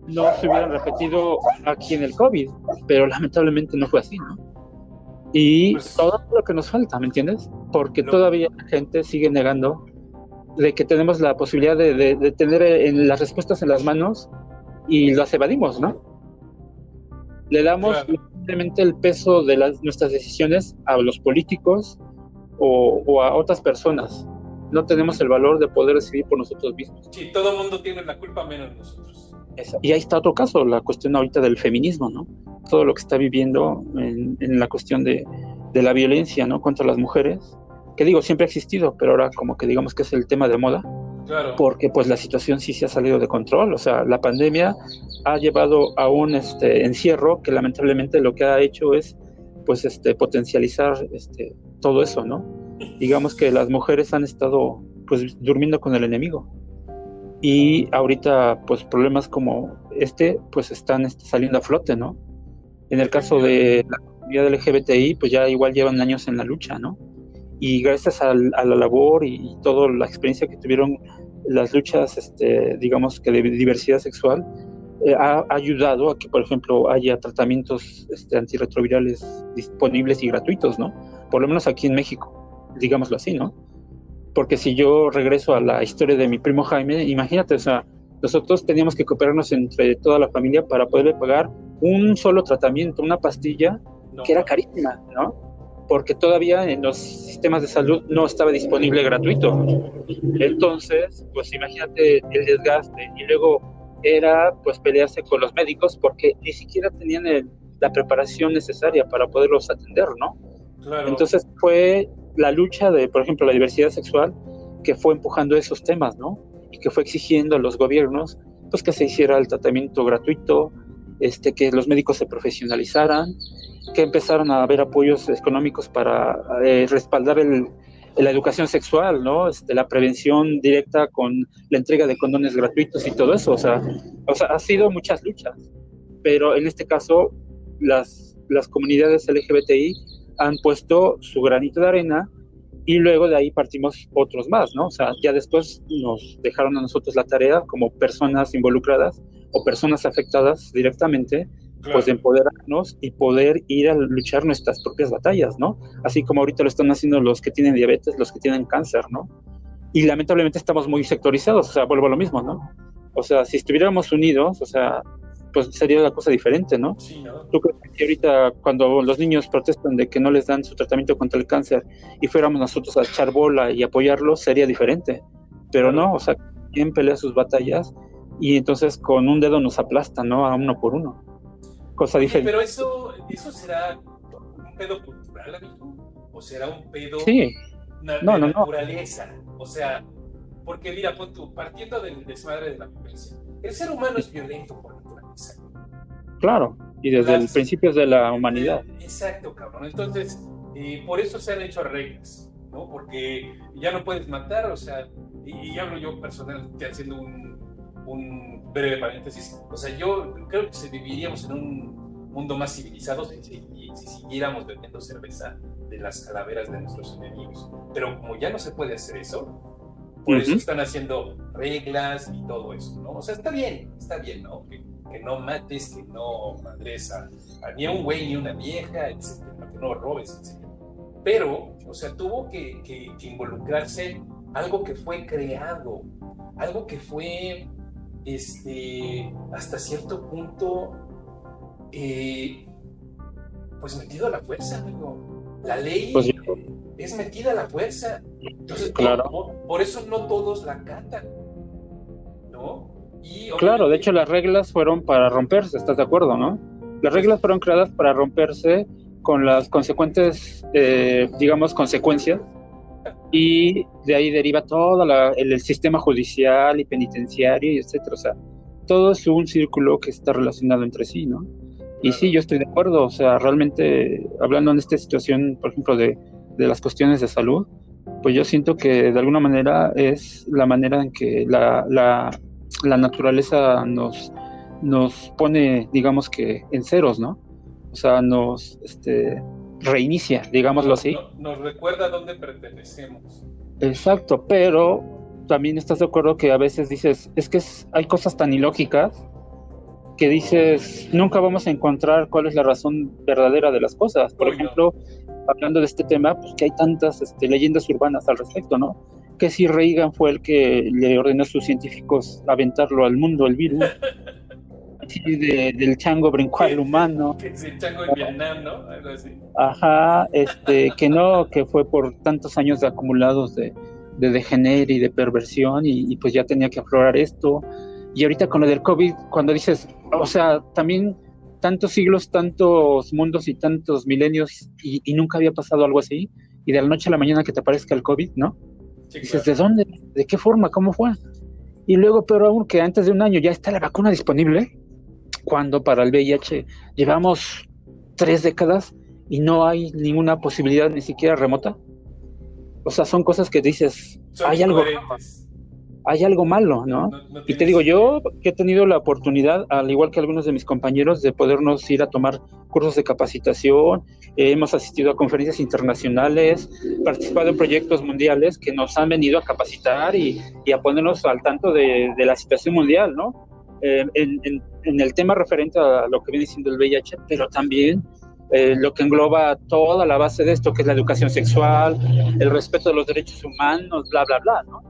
no se hubieran repetido aquí en el COVID, pero lamentablemente no fue así, ¿no? Y Pues- todo lo que nos falta, ¿me entiendes? Porque Lo- todavía la gente sigue negando de que tenemos la posibilidad de, de- de tener en las respuestas en las manos y las evadimos, ¿no? Le damos Claro. simplemente el peso de las, nuestras decisiones a los políticos o, o a otras personas. No tenemos el valor de poder decidir por nosotros mismos. Sí, todo el mundo tiene la culpa menos nosotros. Esa- Y ahí está otro caso, la cuestión ahorita del feminismo, ¿no? Todo lo que está viviendo en, en la cuestión de, de la violencia, ¿no? Contra las mujeres, que digo, siempre ha existido, pero ahora como que digamos que es el tema de moda, Claro. porque pues la situación sí se ha salido de control, o sea, la pandemia ha llevado a un este, encierro que lamentablemente lo que ha hecho es pues este, potencializar este, todo eso, ¿no? Digamos que las mujeres han estado pues durmiendo con el enemigo y ahorita pues problemas como este pues están este, saliendo a flote, ¿no? En el caso de la comunidad LGBTI pues ya igual llevan años en la lucha, ¿no? Y gracias al- a la labor y, y toda la experiencia que tuvieron las luchas, este, digamos que de diversidad sexual, eh, ha, ha ayudado a que, por ejemplo, haya tratamientos este, antirretrovirales disponibles y gratuitos, ¿no? Por lo menos aquí en México, digámoslo así, ¿no? Porque si yo regreso a la historia de mi primo Jaime, imagínate, o sea, nosotros teníamos que cooperarnos entre toda la familia para poderle pagar un solo tratamiento, una pastilla No, que era carísima, ¿no? Porque todavía en los sistemas de salud no estaba disponible gratuito. Entonces, pues imagínate el desgaste y luego era pues pelearse con los médicos porque ni siquiera tenían el- la preparación necesaria para poderlos atender, ¿no? Claro. Entonces fue la lucha de, por ejemplo, la diversidad sexual que fue empujando esos temas, ¿no? Y que fue exigiendo a los gobiernos, pues que se hiciera el tratamiento gratuito, este, que los médicos se profesionalizaran, que empezaran a haber apoyos económicos para eh, respaldar el- la educación sexual, ¿no? Este, la prevención directa con la entrega de condones gratuitos y todo eso, o sea, o sea, ha sido muchas luchas, pero en este caso las, las comunidades LGBTI han puesto su granito de arena y luego de ahí partimos otros más, ¿no? O sea, ya después nos dejaron a nosotros la tarea como personas involucradas o personas afectadas directamente, claro. pues de empoderarnos y poder ir a luchar nuestras propias batallas, ¿no? Así como ahorita lo están haciendo los que tienen diabetes, los que tienen cáncer, ¿no? Y lamentablemente estamos muy sectorizados, o sea, vuelvo a lo mismo, ¿no? O sea, si estuviéramos unidos, o sea, pues sería la cosa diferente, ¿no? Sí, ¿no? ¿Tú crees que ahorita cuando los niños protestan de que no les dan su tratamiento contra el cáncer y fuéramos nosotros a echar bola y apoyarlos, sería diferente? Pero no, o sea, quien pelea sus batallas y entonces con un dedo nos aplastan, ¿no? A uno por uno. Cosa Oye, diferente. pero eso, eso será un pedo cultural, amigo. O será un pedo Sí, No, de no, no. naturaleza. O sea, porque mira, pon tú, partiendo del desmadre de la violencia, el ser humano es violento por naturaleza. claro. Y desde Las- el principio de la humanidad. Eh, Exacto, cabrón. Entonces, eh, por eso se han hecho reglas, ¿no? Porque ya no puedes matar, o sea, y, y hablo yo personalmente haciendo un, un breve paréntesis, o sea, yo creo que viviríamos en un mundo más civilizado si, si- si siguiéramos bebiendo cerveza de las calaveras de nuestros enemigos. Pero como ya no se puede hacer eso, por eso Ujú. están haciendo reglas y todo eso, ¿no? O sea, está bien, está bien, ¿no? Que, que no mates, que no madres a, a ni a un güey ni a una vieja, etcétera, que no robes, etcétera. Pero, o sea, tuvo que, que- que involucrarse algo que fue creado, algo que fue, este, hasta cierto punto, eh, pues metido a la fuerza, amigo. La ley Pues, es metida a la fuerza. Entonces, Claro. por, por eso no todos la catan, ¿no? Y Claro, de hecho las reglas fueron para romperse, ¿estás de acuerdo, no? Las reglas fueron creadas para romperse con las consecuentes, eh, digamos, consecuencias y de ahí deriva todo la- el, el sistema judicial y penitenciario y etcétera. O sea, todo es un círculo que está relacionado entre sí, ¿no? Y sí, yo estoy de acuerdo, o sea, realmente hablando en esta situación, por ejemplo, de, de las cuestiones de salud, pues yo siento que de alguna manera es la manera en que la, la, la naturaleza nos, nos pone, digamos que, en ceros, ¿no? O sea, nos este, reinicia, digámoslo así. No- nos recuerda a dónde pertenecemos. Exacto, pero también estás de acuerdo que a veces dices, es que es- hay cosas tan ilógicas que dices, nunca vamos a encontrar cuál es la razón verdadera de las cosas. Por Uy, no. ejemplo, hablando de este tema, pues que hay tantas este, leyendas urbanas al respecto, ¿no? Que si Reagan fue el que le ordenó a sus científicos aventarlo al mundo, el virus. <laughs> Sí, de- del chango brincó al humano. <laughs> Que se chango en Vietnam, ¿no? Algo así. Ajá, este, que no, que fue por tantos años de acumulados de, de degenere y de perversión y, y pues ya tenía que aflorar esto. Y ahorita con lo del COVID, cuando dices, o sea, también tantos siglos, tantos mundos y tantos milenios y, y nunca había pasado algo así, y de la noche a la mañana que te aparezca el COVID, ¿no? Sí, Dices, claro. ¿de dónde? ¿De qué forma? ¿Cómo fue? Y luego, pero aún que antes de un año ya está la vacuna disponible, cuando para el VIH llevamos tres décadas y no hay ninguna posibilidad ni siquiera remota. O sea, son cosas que dices, Son hay algo. hay algo malo, ¿no? No- no Y te digo, yo que he tenido la oportunidad, al igual que algunos de mis compañeros, de podernos ir a tomar cursos de capacitación, eh, hemos asistido a conferencias internacionales, participado en proyectos mundiales que nos han venido a capacitar y, y a ponernos al tanto de, de la situación mundial, ¿no? Eh, en, en- en el tema referente a lo que viene siendo el VIH, pero también eh, lo que engloba toda la base de esto, que es la educación sexual, el respeto de los derechos humanos, bla, bla, bla, ¿no?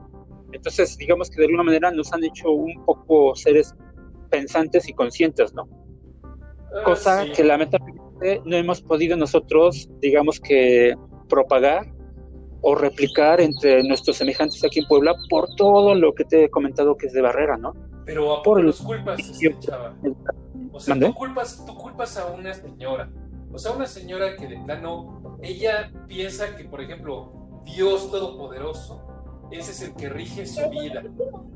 Entonces, digamos que de alguna manera nos han hecho un poco seres pensantes y conscientes, ¿no? Ah, Cosa sí. que lamentablemente no hemos podido nosotros, digamos que, propagar o replicar entre nuestros semejantes aquí en Puebla por todo lo que te he comentado que es de barrera, ¿no? Pero ¿a por los culpas, este, chava? O sea, ¿Mandé? tú culpas, tú culpas a una señora. O sea, una señora que de plano, ella piensa que, por ejemplo, Dios Todopoderoso, ese es el que rige su vida.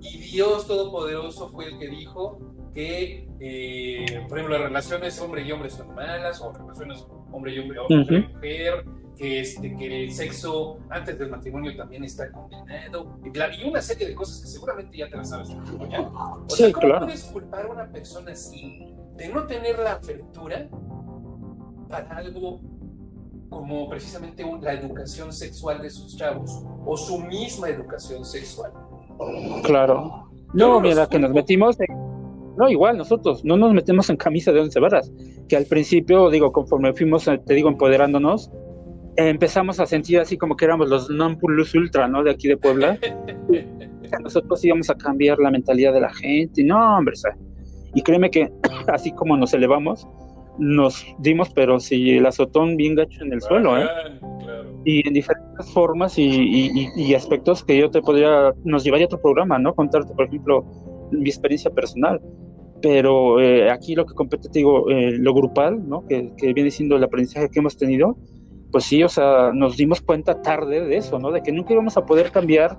Y Dios Todopoderoso fue el que dijo que, eh, por ejemplo, las relaciones hombre y hombre son malas, o relaciones hombre y hombre, hombre y mujer, que, este, que el sexo antes del matrimonio también está condenado, y, bla- y una serie de cosas que seguramente ya te las sabes. O Sí, sea, ¿cómo claro. puedes culpar a una persona así de no tener la apertura para algo como precisamente un- la educación sexual de sus chavos o su misma educación sexual? Claro. No, mira, que nos metimos. en- No, igual nosotros, no nos metemos en camisa de once varas. Que al principio, digo, conforme fuimos, eh, te digo, empoderándonos, empezamos a sentir así como que éramos los non plus ultra, ¿no? De aquí de Puebla. <laughs> Nosotros íbamos a cambiar la mentalidad de la gente. No, hombre, y créeme que así como nos elevamos, nos dimos, pero si el azotón bien gacho en el suelo, ¿eh? Claro. y en diferentes formas y, y- y- y aspectos que yo te podría, nos llevaría a otro programa, ¿no? Contarte, por ejemplo, mi experiencia personal. Pero eh, aquí lo que compete, te digo, eh, lo grupal, ¿no? Que, que viene siendo el aprendizaje que hemos tenido, pues sí, o sea, nos dimos cuenta tarde de eso, ¿no? De que nunca íbamos a poder cambiar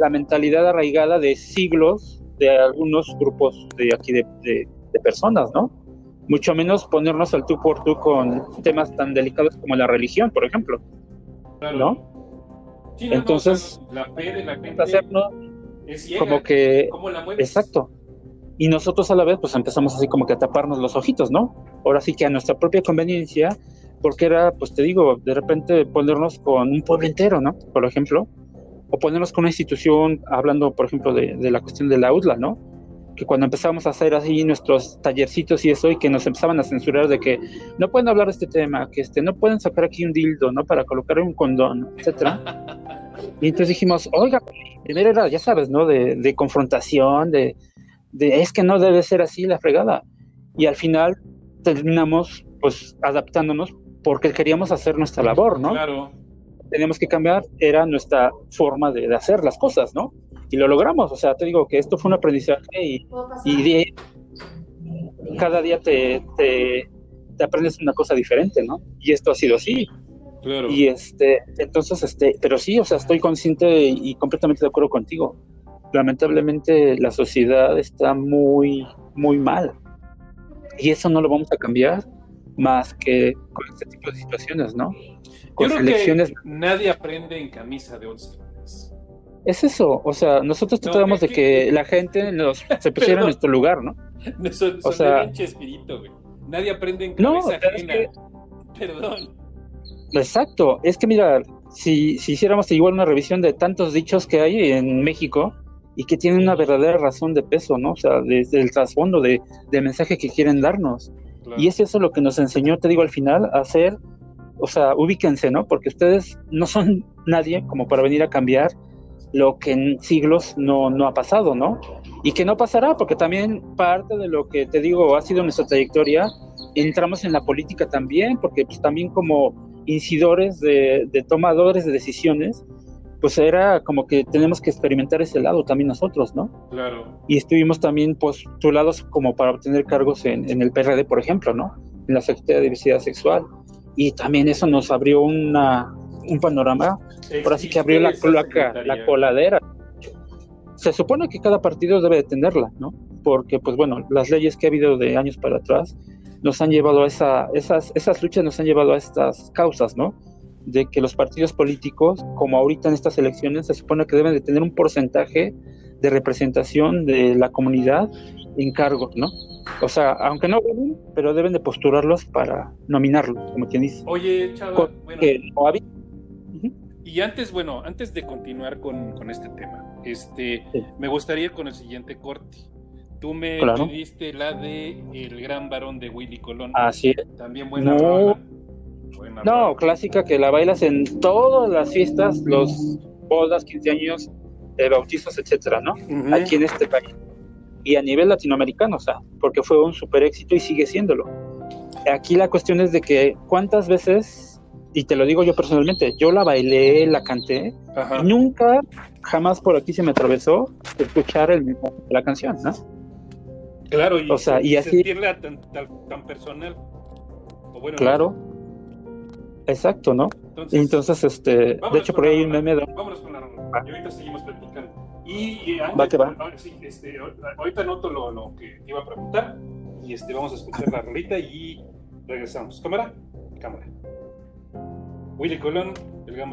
la mentalidad arraigada de siglos de algunos grupos de aquí de, de- de personas, ¿no? Mucho menos ponernos al tú por tú con temas tan delicados como la religión, por ejemplo. Claro. ¿no? Sí, no, no, Entonces, o sea, la fe de la gente hacernos es ciega. como que ¿Cómo la exacto y nosotros a la vez pues empezamos así como que a taparnos los ojitos no ahora sí que a nuestra propia conveniencia porque era pues te digo de repente ponernos con un pueblo entero no por ejemplo o ponernos con una institución hablando por ejemplo de, de la cuestión de la UDLA no que cuando empezamos a hacer así nuestros tallercitos y eso y que nos empezaban a censurar de que no pueden hablar de este tema que este no pueden sacar aquí un dildo no para colocar un condón etcétera. <laughs> Y entonces dijimos, oiga, primero era, ya sabes, ¿no? De, de confrontación, de, de, es que no debe ser así la fregada. Y al final terminamos, pues, adaptándonos porque queríamos hacer nuestra labor, ¿no? Claro. Teníamos que cambiar, era nuestra forma de, de hacer las cosas, ¿no? Y lo logramos, o sea, te digo que esto fue un aprendizaje y, y de- cada día te, te, te aprendes una cosa diferente, ¿no? Y esto ha sido así. Claro. Y este, entonces, este, pero sí, o sea, estoy consciente y completamente de acuerdo contigo. Lamentablemente la sociedad está muy, muy mal. Y eso no lo vamos a cambiar más que con este tipo de situaciones, ¿no? Yo Con creo elecciones. que nadie aprende en camisa de once varas. Es eso, o sea, nosotros No, tratamos es de que- que la gente nos <laughs> se pusiera en nuestro lugar, ¿no? No, <laughs> son, O sea- güey. Nadie aprende en No, cabeza pero es ajena. <laughs> Perdón. Exacto, es que mira, si, si hiciéramos igual una revisión de tantos dichos que hay en México y que tienen una verdadera razón de peso, ¿no? O sea, desde el trasfondo de, del mensaje que quieren darnos. Claro. Y es eso lo que nos enseñó, te digo, al final, a hacer, o sea, ubíquense, ¿no? Porque ustedes no son <laughs> nadie como para venir a cambiar lo que en siglos no, no ha pasado, ¿no? Y que no pasará, porque también parte de lo que te digo ha sido nuestra trayectoria, entramos en la política también, porque pues también como incidores de, de tomadores de decisiones, pues era como que tenemos que experimentar ese lado también nosotros, ¿no? Claro. y estuvimos también postulados como para obtener cargos en, en el PRD, por ejemplo, ¿no? En la Secretaría de Diversidad Sexual. Y también eso nos abrió una, un panorama, ahora sí que abrió la cloaca, secretaría. la coladera. Se supone que cada partido debe de tenerla, ¿no? Porque, pues bueno, las leyes que ha habido de años para atrás nos han llevado a esa, esas, esas luchas nos han llevado a estas causas, ¿no? De que los partidos políticos, como ahorita en estas elecciones, se supone que deben de tener un porcentaje de representación de la comunidad en cargos, ¿no? O sea, aunque no ganen, pero deben de postularlos para nominarlos, como quien dice. Oye, Chava, bueno, que no había- y antes, bueno, antes de continuar con, con este tema, este, Sí. me gustaría ir con el siguiente corte. Tú me Claro. pediste la de El Gran Varón de Willy Colón. Así es. También buena No. rola. No, clásica que la bailas en todas las fiestas, los bodas, 15 años, eh, bautizos, etcétera, ¿no? Aquí en este país. Y a nivel latinoamericano, o sea, porque fue un super éxito y sigue siéndolo. Aquí la cuestión es de que cuántas veces, y te lo digo yo personalmente, yo la bailé, la canté, Ajá. y nunca, jamás por aquí se me atravesó escuchar el, la canción, ¿no? Claro, y, O sea, y así- sentirla tan, tan, tan personal. O bueno, Claro. Exacto, ¿no? Entonces, Entonces, este, de hecho por ahí hay un meme de Vámonos con la rola. Va. Y ahorita seguimos platicando. Y, y antes- Va que va. ah, sí, este, ahorita anoto lo, lo que iba a preguntar. Y este, vamos a escuchar la rolita y regresamos. ¿Cámara? Cámara. Willy Colón, el gran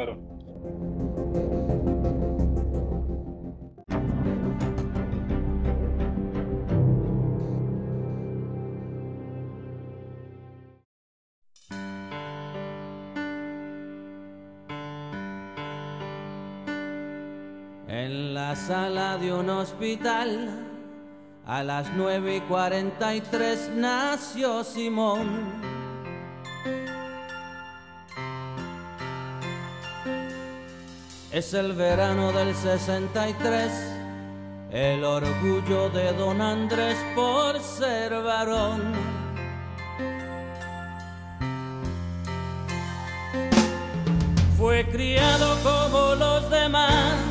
sala de un hospital, a las nueve y cuarenta y tres nació Simón. Es el verano del 63, el orgullo de don Andrés por ser varón. Fue criado como los demás,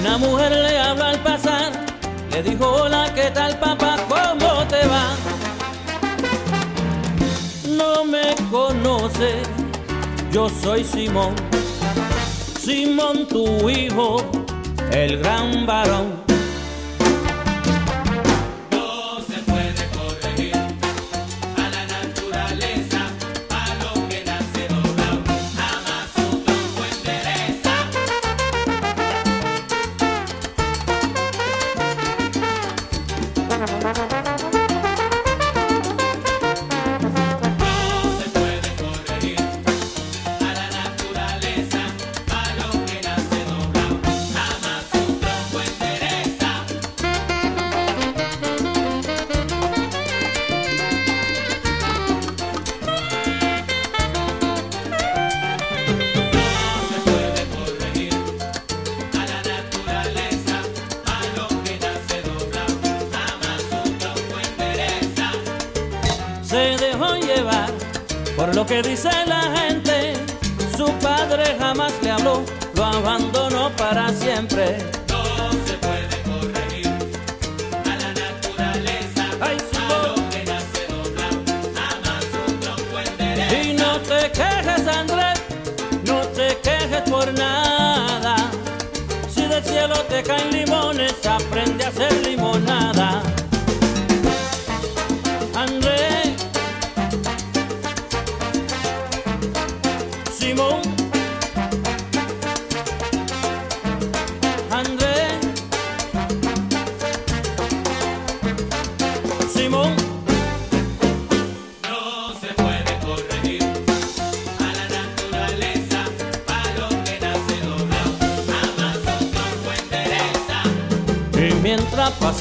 Una mujer le habló al pasar, le dijo, hola, ¿qué tal papá? ¿Cómo te va? No me conoces, yo soy Simón, Simón tu hijo, el gran varón.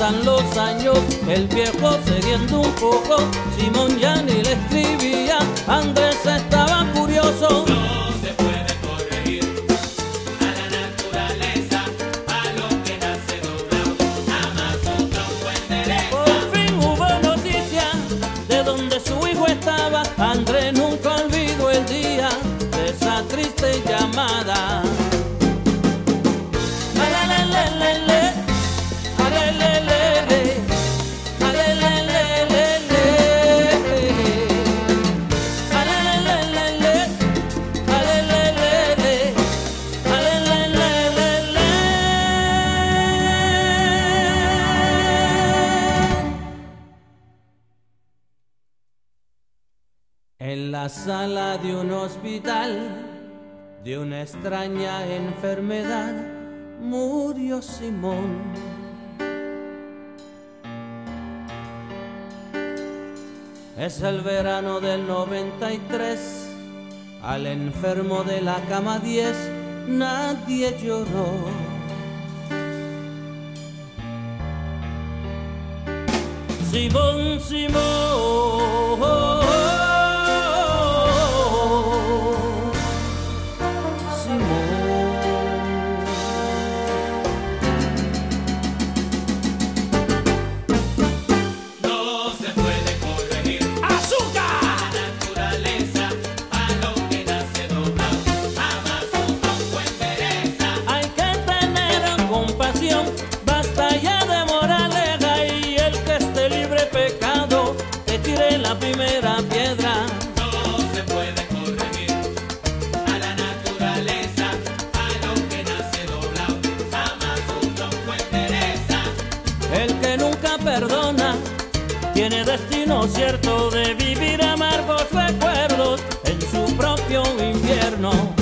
Pasan los años, el viejo cediendo un poco, Simón ya ni le escribía, Andrés estaba curioso. Extraña enfermedad murió Simón. Es el verano del 93, al enfermo de la cama 10 nadie lloró. Simón, Simón. Tiene destino cierto de vivir amargos recuerdos en su propio infierno.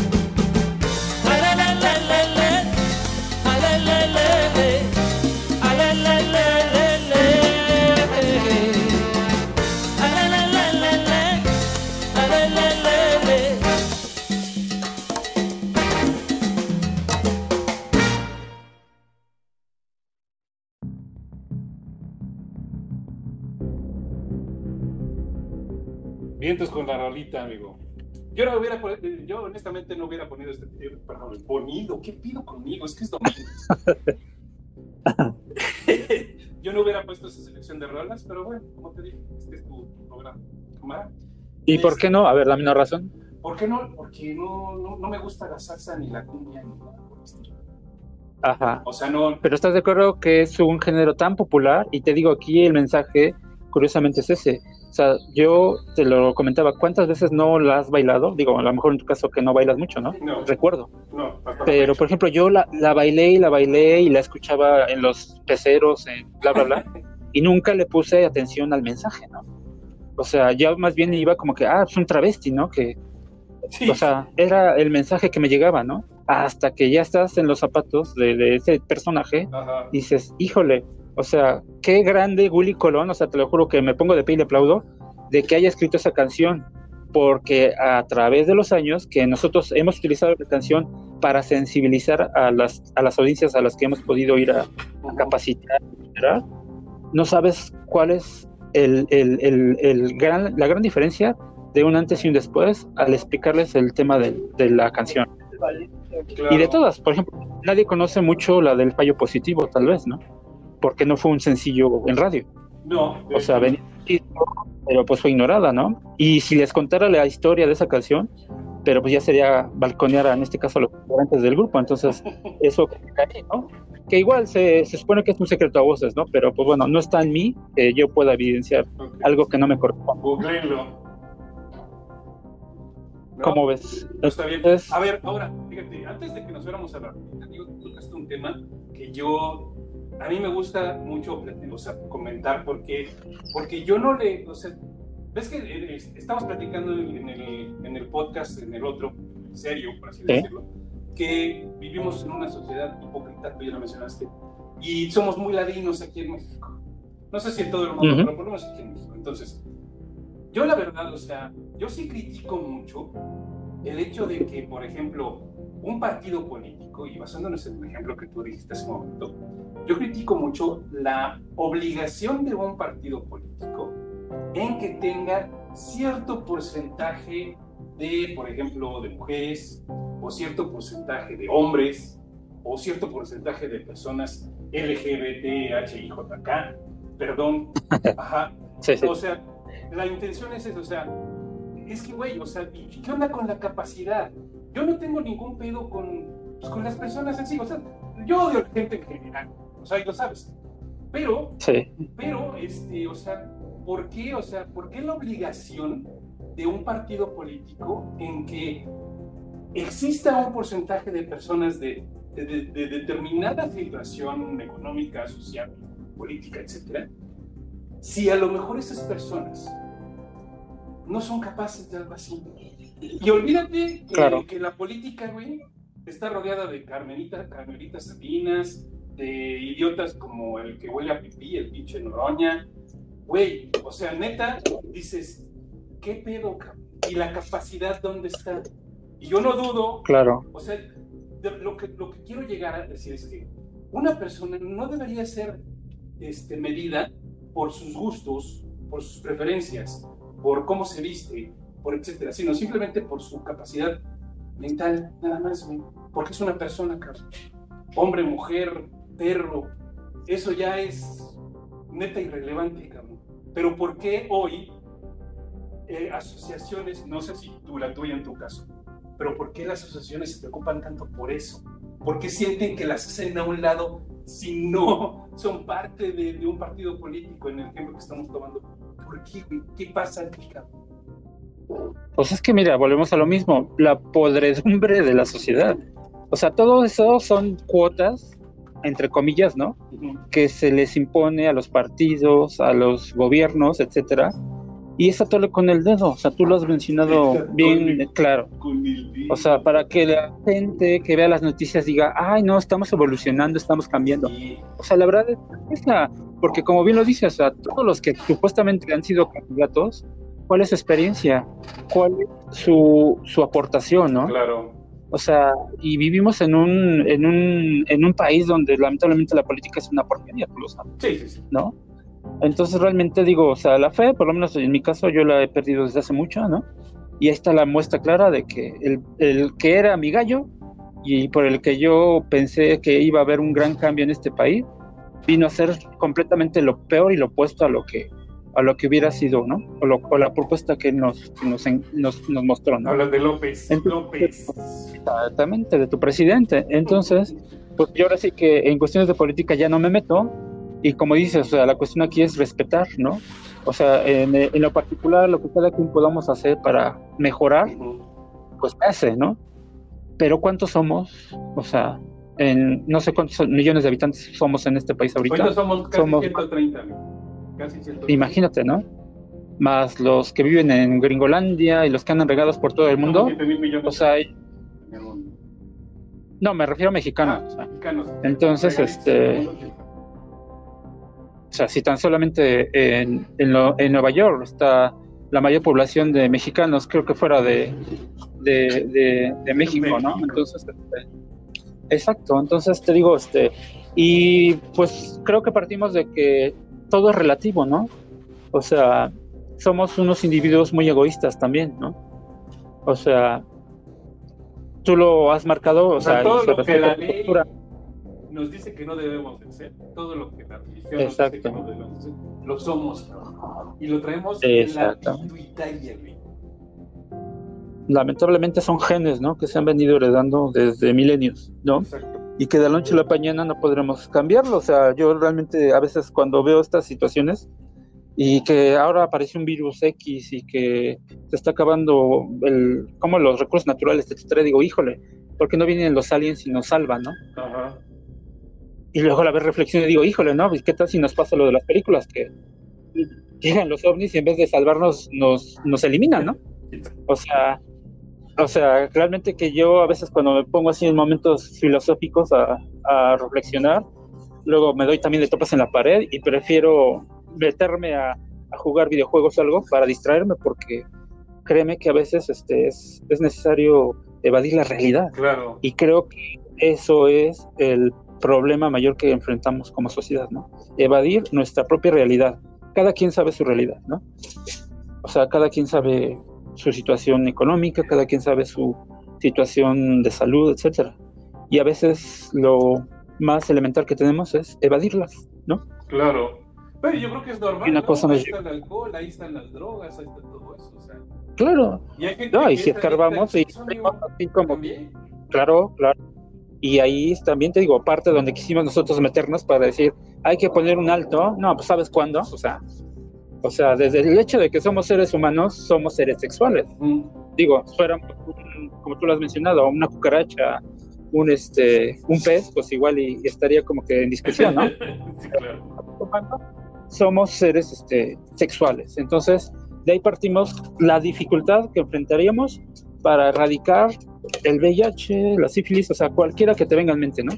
La amigo. Yo no hubiera, pon- yo honestamente no hubiera ponido este, eh, perdón, ponido, ¿qué pido conmigo? Es que es domingo. <laughs> yo no hubiera puesto esa selección de rolas, pero bueno, como te dije, este es tu programa. Cámara. ¿Y por qué no? A ver, dame una razón. ¿Por qué no? Porque no, no, no me gusta la salsa ni la cumbia ni nada por. Ajá. O sea, no. Pero estás de acuerdo que es un género tan popular y te digo aquí el mensaje, curiosamente es ese. O sea, yo te lo comentaba, ¿cuántas veces no la has bailado? Digo, a lo mejor en tu caso que no bailas mucho, ¿no? No. Recuerdo. No, Pero, por ejemplo, yo la, la bailé y la bailé y la escuchaba en los peceros, en bla, bla, bla, <laughs> y nunca le puse atención al mensaje, ¿no? O sea, ya más bien iba como que, ah, es un travesti, ¿no? Que, Sí. o sea, era el mensaje que me llegaba, ¿no? Hasta que ya estás en los zapatos de, de ese personaje, Ajá. dices, híjole, o sea, qué grande Willy Colón, o sea, te lo juro que me pongo de pie y le aplaudo, de que haya escrito esa canción, porque a través de los años que nosotros hemos utilizado la canción para sensibilizar a las, a las audiencias a las que hemos podido ir a, a capacitar, no sabes cuál es el, el- el- el gran, la gran diferencia de un antes y un después al explicarles el tema de, de la canción. Claro. Y de todas, por ejemplo, nadie conoce mucho la del fallo positivo, tal vez, ¿no? Porque no fue un sencillo en radio. No. O sea, venía, pero pues fue ignorada, ¿no? Y si les contara la historia de esa canción, pero pues ya sería balconear en este caso a los integrantes del grupo, entonces <laughs> eso que cae, ¿no? Que igual se, se supone que es un secreto a voces, ¿no? Pero pues bueno, no está en mí que yo pueda evidenciar algo que no me corresponde. Googleenlo. ¿No? ¿Cómo ves? No está bien. Entonces, A ver, ahora, fíjate, antes de que nos fuéramos a la digo, tú tocaste un tema que yo, a mí me gusta mucho o sea, comentar porque, porque yo no le, o sea, ves que eh, eh, estamos platicando en el, en el podcast, en el otro, serio, por así Sí. decirlo, que vivimos en una sociedad hipócrita, tú ya lo mencionaste, y somos muy ladinos aquí en México. No sé si en todo el mundo, Ujú. pero por lo menos aquí en México. Entonces, yo la verdad, o sea, yo sí critico mucho el hecho de que, por ejemplo, un partido político, y basándonos en el ejemplo que tú dijiste hace un momento, yo critico mucho la obligación de un partido político en que tenga cierto porcentaje de, por ejemplo, de mujeres, o cierto porcentaje de hombres, o cierto porcentaje de personas LGBTHIJK, perdón, <laughs> ajá, Sí, sí. o sea, la intención es eso, o sea, es que, güey, o sea, ¿y ¿qué onda con la capacidad? Yo no tengo ningún pedo con, pues, con las personas en sí, o sea, yo odio a la gente en general, o sea, y lo sabes, pero, Sí, pero, este, o sea, ¿por qué, o sea, por qué la obligación de un partido político en que exista un porcentaje de personas de, de- de- de determinada situación económica, social, política, etcétera, si a lo mejor esas personas no son capaces de algo así. Y olvídate que, Claro. que la política, güey, está rodeada de Carmelita, Carmelitas Sabinas, de idiotas como el que huele a pipí, el pinche Noroña. Güey, o sea, neta, dices, ¿qué pedo, cabrón? ¿Y la capacidad dónde está? Y yo no dudo claro. o sea, de- lo, que, lo que quiero llegar a decir es que una persona no debería ser este, medida por sus gustos, por sus preferencias, por cómo se viste, por etcétera, sino simplemente por su capacidad mental, nada más. Porque es una persona. Hombre, mujer, perro, eso ya es neta irrelevante, cabrón. Pero ¿por qué hoy eh, asociaciones, no sé si tú, la tuya en tu caso, pero ¿por qué las asociaciones se preocupan tanto por eso? ¿Por qué sienten que las hacen a un lado si no son parte de, de un partido político en el ejemplo que estamos tomando? ¿Por qué, güey? ¿Qué pasa aquí, cabrón? Pues es que mira, volvemos a lo mismo, la podredumbre de la sociedad. O sea, todo eso son cuotas, entre comillas, ¿no? Que se les impone a los partidos, a los gobiernos, etcétera. Y es atarle con el dedo, o sea, tú lo has mencionado bien claro. Con dedo. O sea, para que la gente que vea las noticias diga, ay, no, estamos evolucionando, estamos cambiando. O sea, la verdad es esa, porque como bien lo dices, o sea, todos los que supuestamente han sido candidatos, ¿cuál es su experiencia? ¿Cuál es su, su aportación, no? claro. O sea, y vivimos en un, en un, en un país donde lamentablemente la política es una porquería, tú lo sabes, Sí, sí, sí. ¿no? Entonces realmente digo, o sea, la fe, por lo menos en mi caso, yo la he perdido desde hace mucho, ¿no? Y ahí está la muestra clara de que el, el que era mi gallo y por el que yo pensé que iba a haber un gran cambio en este país, vino a ser completamente lo peor y lo opuesto a lo que a lo que hubiera sido, ¿no? O, lo- o la propuesta que nos, que nos, en- nos, nos mostró, ¿no? Hablas de López. Entonces, López. Exactamente, de tu presidente. Entonces, pues yo ahora sí que en cuestiones de política ya no me meto. Y como dices, o sea, la cuestión aquí es respetar, ¿no? O sea, en, en lo particular, lo que cada quien podamos hacer para mejorar, pues hace, ¿no? Pero ¿cuántos somos? O sea, en no sé cuántos millones de habitantes somos en este país ahorita. Ahorita somos casi Somos- 130. Güey. Casi 130. Imagínate, ¿no? Más los que viven en Gringolandia y los que andan regados por todo el mundo. Somos 7 mil millones O sea, hay- no, me refiero a mexicanos. Ah, o sea. mexicanos. Entonces, este, O sea, si tan solamente en, en, lo- en Nueva York está la mayor población de mexicanos, creo que fuera de, de, de- de México, ¿no? Entonces, este, exacto, entonces te digo, este, y pues creo que partimos de que todo es relativo, ¿no? O sea, somos unos individuos muy egoístas también, ¿no? O sea, tú lo has marcado, o, O sea, todo lo que la ley postura. nos dice que no debemos de ser, todo lo que la religión nos dice Exacto. que no debemos de ser, lo somos. Y lo traemos en la Exacto. pituitaria, lamentablemente son genes, ¿no? Que se han venido heredando desde milenios, ¿no? Exacto. Y que de la noche a la mañana no podremos cambiarlo. O sea, yo realmente a veces cuando veo estas situaciones y que ahora aparece un virus X y que se está acabando el, como los recursos naturales, etcétera, digo, híjole, ¿por qué no vienen los aliens y nos salvan, no? Ajá. Y luego a la vez reflexiono y digo, híjole, ¿no? ¿Y ¿Qué tal si nos pasa lo de las películas? Que llegan los ovnis y en vez de salvarnos nos, nos eliminan, ¿no? O sea, o sea, realmente que yo a veces cuando me pongo así en momentos filosóficos a, a reflexionar, luego me doy también de topas en la pared y prefiero meterme a, a jugar videojuegos o algo para distraerme porque créeme que a veces este, es, es necesario evadir la realidad. Claro. Y creo que eso es el problema mayor que enfrentamos como sociedad, ¿no? Evadir nuestra propia realidad. Cada quien sabe su realidad, ¿no? O sea, cada quien sabe su situación económica, cada quien sabe su situación de salud, etcétera. Y a veces lo más elemental que tenemos es evadirlas, ¿no? Claro. Pero yo creo que es normal. Una ¿no? cosa ahí está el alcohol, ahí están las drogas, ahí está todo eso. O sea, Claro, y hay gente no, y si escarbamos y así como también. Claro, claro. Y ahí también te digo, parte donde quisimos nosotros meternos para decir, hay que poner un alto. No, pues ¿sabes cuándo? O sea, o sea, desde el hecho de que somos seres humanos, somos seres sexuales. Mm. Digo, un- como tú lo has mencionado, una cucaracha, un este, un pez, pues igual y, y estaría como que en discusión, ¿no? <laughs> sí, claro. somos seres este, sexuales. Entonces, de ahí partimos la dificultad que enfrentaríamos para erradicar el VIH, la sífilis, o sea, cualquiera que te venga en mente, ¿no?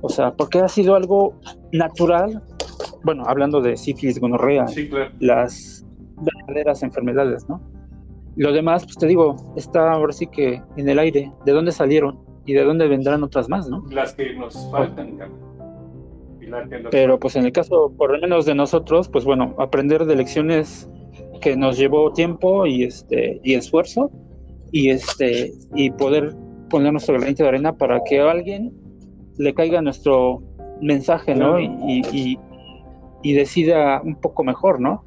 O sea, porque ha sido algo natural, bueno, hablando de sífilis, gonorrea, Sí, claro. las verdaderas enfermedades, ¿no? Lo demás, pues te digo, está ahora sí que en el aire, de dónde salieron y de dónde vendrán otras más, ¿no? Las que nos faltan. Pilar, que nos Pero pues en el caso, por lo menos de nosotros, pues bueno, aprender de lecciones que nos llevó tiempo y este y esfuerzo y este y poder poner nuestro granito de arena para que a alguien le caiga nuestro mensaje, ¿no? Y, y, y- decida un poco mejor, ¿no?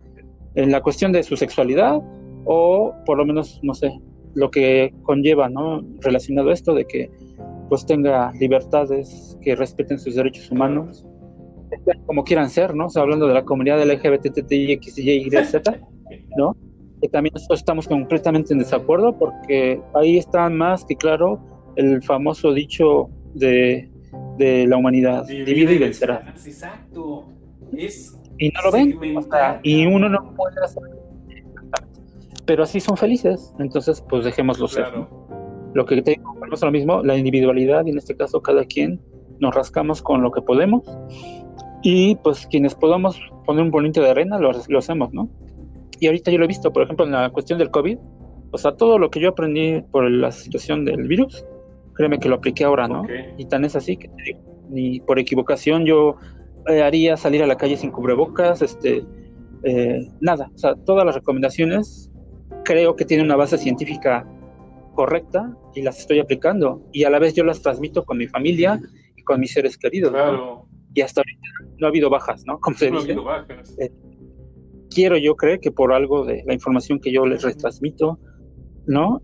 En la cuestión de su sexualidad o por lo menos, no sé, lo que conlleva, ¿no? Relacionado a esto de que pues tenga libertades, que respeten sus derechos humanos, como quieran ser, ¿no? O sea, hablando de la comunidad LGBTTIXYZ, ¿no? Que también nosotros estamos completamente en desacuerdo porque ahí está más que claro el famoso dicho de, de la humanidad, divide y vencerás. Exacto. Es Y no lo ven, o sea, segmentar. y uno no puede hacer pero así son felices, entonces pues dejémoslo ser. Claro. ¿no? Lo que te digo, volvemos a lo mismo, la individualidad, y en este caso cada quien nos rascamos con lo que podemos, y pues quienes podamos poner un bonito de arena, lo, lo hacemos, ¿no? Y ahorita yo lo he visto, por ejemplo, en la cuestión del COVID, o sea, todo lo que yo aprendí por la situación del virus, créeme que lo apliqué ahora, ¿no? Y tan es así que te digo, ni por equivocación yo eh, haría salir a la calle sin cubrebocas, este, eh, nada, o sea, todas las recomendaciones creo que tienen una base científica correcta y las estoy aplicando y a la vez yo las transmito con mi familia y con mis seres queridos. Y hasta ahorita no ha habido bajas, ¿no? Como se No ha dice. habido bajas. Quiero yo creer que por algo de la información que yo les retransmito, ¿no?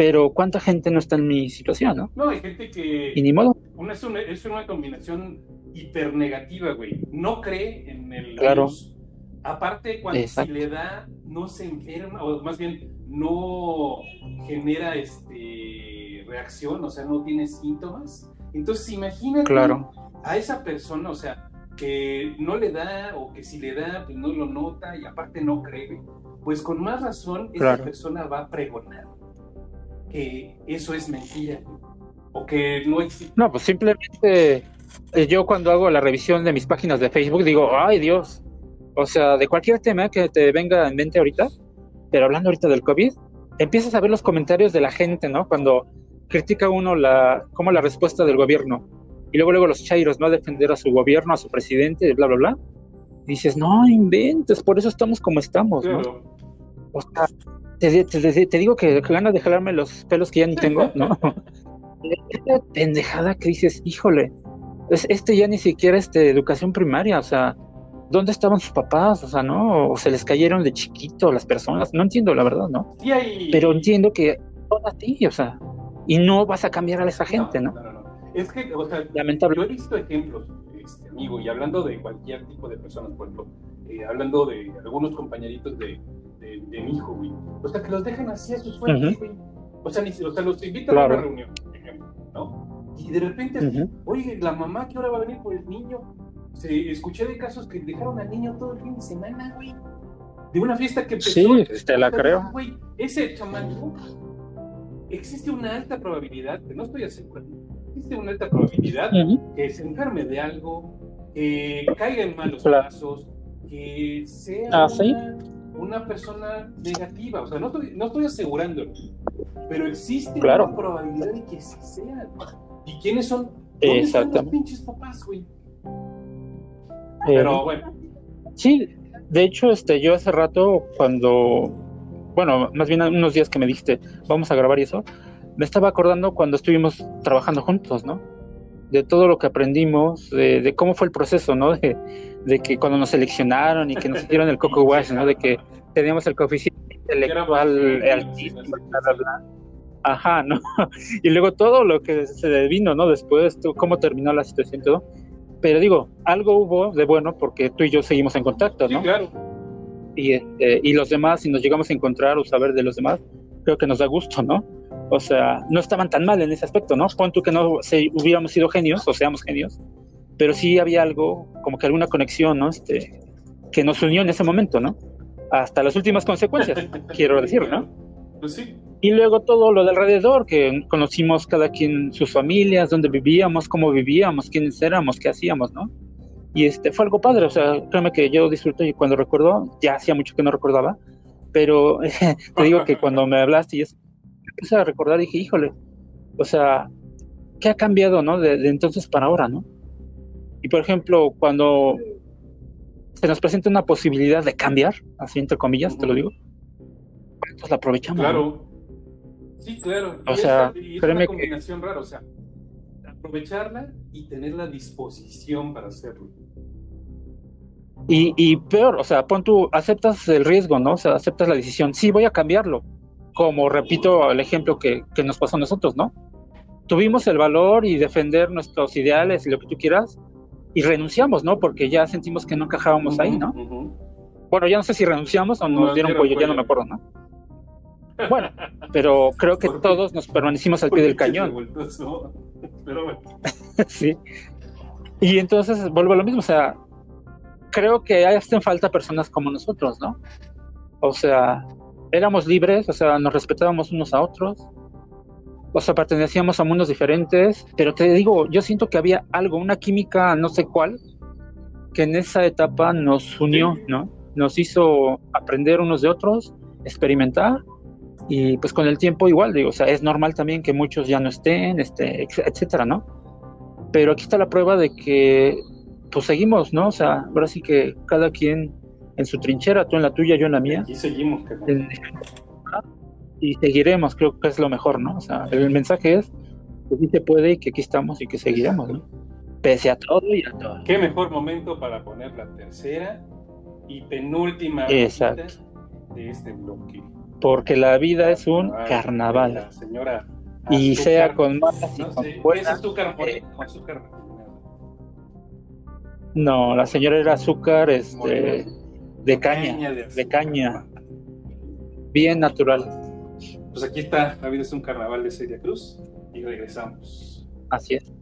Pero ¿cuánta gente no está en mi situación, no? No, hay gente que Y ni modo. una, es, una, es una combinación hipernegativa, güey. No cree en el Claro. virus. Aparte, cuando Exacto. si le da, no se enferma, o más bien, no genera este reacción, o sea, no tiene síntomas. Entonces, imagínate Claro. a esa persona, o sea, que no le da, o que si le da, pues no lo nota, y aparte no cree, pues con más razón, esa Claro. persona va a pregonar que eso es mentira, o que no existe. No, pues simplemente eh, yo cuando hago la revisión de mis páginas de Facebook digo, ay Dios, o sea, de cualquier tema que te venga en mente ahorita, pero hablando ahorita del COVID, empiezas a ver los comentarios de la gente, ¿no? Cuando critica uno la, como la respuesta del gobierno, y luego luego los chairos, ¿no? A defender a su gobierno, a su presidente, bla, bla, bla. Y dices, no inventes, por eso estamos como estamos, ¿no? Claro. O sea, te, te- te- digo que ganas de jalarme los pelos que ya ni tengo, ¿no? <laughs> Esta pendejada que dices, híjole, es, este ya ni siquiera es de educación primaria, o sea, ¿dónde estaban sus papás? O sea, ¿no? O se les cayeron de chiquito las personas, no entiendo la verdad, ¿no? Pero entiendo que son a ti, o sea, y no vas a cambiar a esa gente, ¿no? No, no, no. Es que, o sea, Lamentable. yo he visto ejemplos, este, amigo, y hablando de cualquier tipo de personas, por ejemplo, eh, hablando de algunos compañeritos de, de, de mi hijo, güey. O sea, que los dejan así a su suerte, Ujú. güey. O sea, ni, si- o sea, los invitan Claro. a una reunión, por ejemplo, ¿no? Y de repente, oye, la mamá que ahora va a venir por el niño. Se, escuché de casos que dejaron al niño todo el fin de semana, güey. De una fiesta que empezó. Sí, te la O sea, creo. Güey, ese chamaco, existe una alta probabilidad, que no estoy asegurando, existe una alta probabilidad que se enferme de algo, que caiga en malos pasos, que sea Ah, una, ¿sí? Una persona negativa. O sea, no estoy, no estoy asegurándolo, pero existe Claro. una probabilidad de que sí sean. ¿Y quiénes son? ¿Dónde están los pinches papás, güey? Eh, Pero bueno, Sí, de hecho, este, yo hace rato, cuando, bueno, más bien unos días que me dijiste, vamos a grabar y eso, me estaba acordando cuando estuvimos trabajando juntos, ¿no? De todo lo que aprendimos, de, de cómo fue el proceso, ¿no? De, de que cuando nos seleccionaron y que nos dieron el Coco Wash, ¿no? De que teníamos el coeficiente intelectual altísimo, bla, bla, bla. Ajá, ¿no? <laughs> Y luego todo lo que se vino, ¿no? Después, cómo terminó la situación y todo. Pero digo, algo hubo de bueno porque tú y yo seguimos en contacto, sí, ¿no? claro. Y, este, y los demás, si nos llegamos a encontrar o saber de los demás, creo que nos da gusto, ¿no? O sea, no estaban tan mal en ese aspecto, ¿no? Pon tú que no se, hubiéramos sido genios o seamos genios, pero sí había algo, como que alguna conexión, ¿no? Este, que nos unió en ese momento, ¿no? Hasta las últimas consecuencias, <laughs> quiero decir, ¿no? Pues sí. Y luego todo lo de alrededor, que conocimos cada quien sus familias, dónde vivíamos, cómo vivíamos, quiénes éramos, qué hacíamos, ¿no? Y este fue algo padre, o sea, créeme que yo disfruto y cuando recuerdo, ya hacía mucho que no recordaba, pero <laughs> te digo que cuando me hablaste y eso, empecé a recordar y dije, híjole, o sea, ¿qué ha cambiado, no? De, de entonces para ahora, ¿no? Y por ejemplo, cuando se nos presenta una posibilidad de cambiar, así entre comillas, te lo digo, pues la aprovechamos. ¿no? Claro. Sí, claro. O Y sea, es, y es una que- combinación rara, o sea, aprovecharla y tener la disposición para hacerlo. Y, y peor, o sea, pon tú, aceptas el riesgo, ¿no? O sea, aceptas la decisión. Sí, voy a cambiarlo. Como repito el ejemplo que, que nos pasó a nosotros, ¿no? Tuvimos el valor y defender nuestros ideales y lo que tú quieras y renunciamos, ¿no? Porque ya sentimos que no encajábamos ahí, ¿no? Bueno, ya no sé si renunciamos o nos, Nos dieron dieron cuello, ya no me acuerdo, ¿no? Bueno, <laughs> pero creo que todos nos permanecimos al pie del cañón. <laughs> Pero bueno. <laughs> sí. Y entonces vuelvo a lo mismo, o sea, creo que hacen falta personas como nosotros, ¿no? O sea, éramos libres, o sea, nos respetábamos unos a otros, o sea, pertenecíamos a mundos diferentes, pero te digo, yo siento que había algo, una química, no sé cuál, que en esa etapa nos unió, Sí. ¿no? Nos hizo aprender unos de otros, experimentar, y pues con el tiempo igual, digo, o sea, es normal también que muchos ya no estén, este, etcétera, ¿no? Pero aquí está la prueba de que, pues seguimos, ¿no? O sea, ahora sí que cada quien en su trinchera, tú en la tuya, yo en la mía, Aquí seguimos, en- y seguiremos, creo que es lo mejor, ¿no? O sea, el mensaje es que sí se puede y que aquí estamos y que seguiremos, ¿no? Pese a todo y a todo. Qué mejor momento para poner la tercera y penúltima Exacto. de este bloque. Porque la vida es un carnaval. La señora Y Azúcar. sea con malas y No con sé, ¿es buenas. azúcar eh, azúcar? No, la señora era azúcar este, de caña, de, de caña, bien natural. Pues aquí está, la vida es un carnaval de Celia Cruz y regresamos. Así es.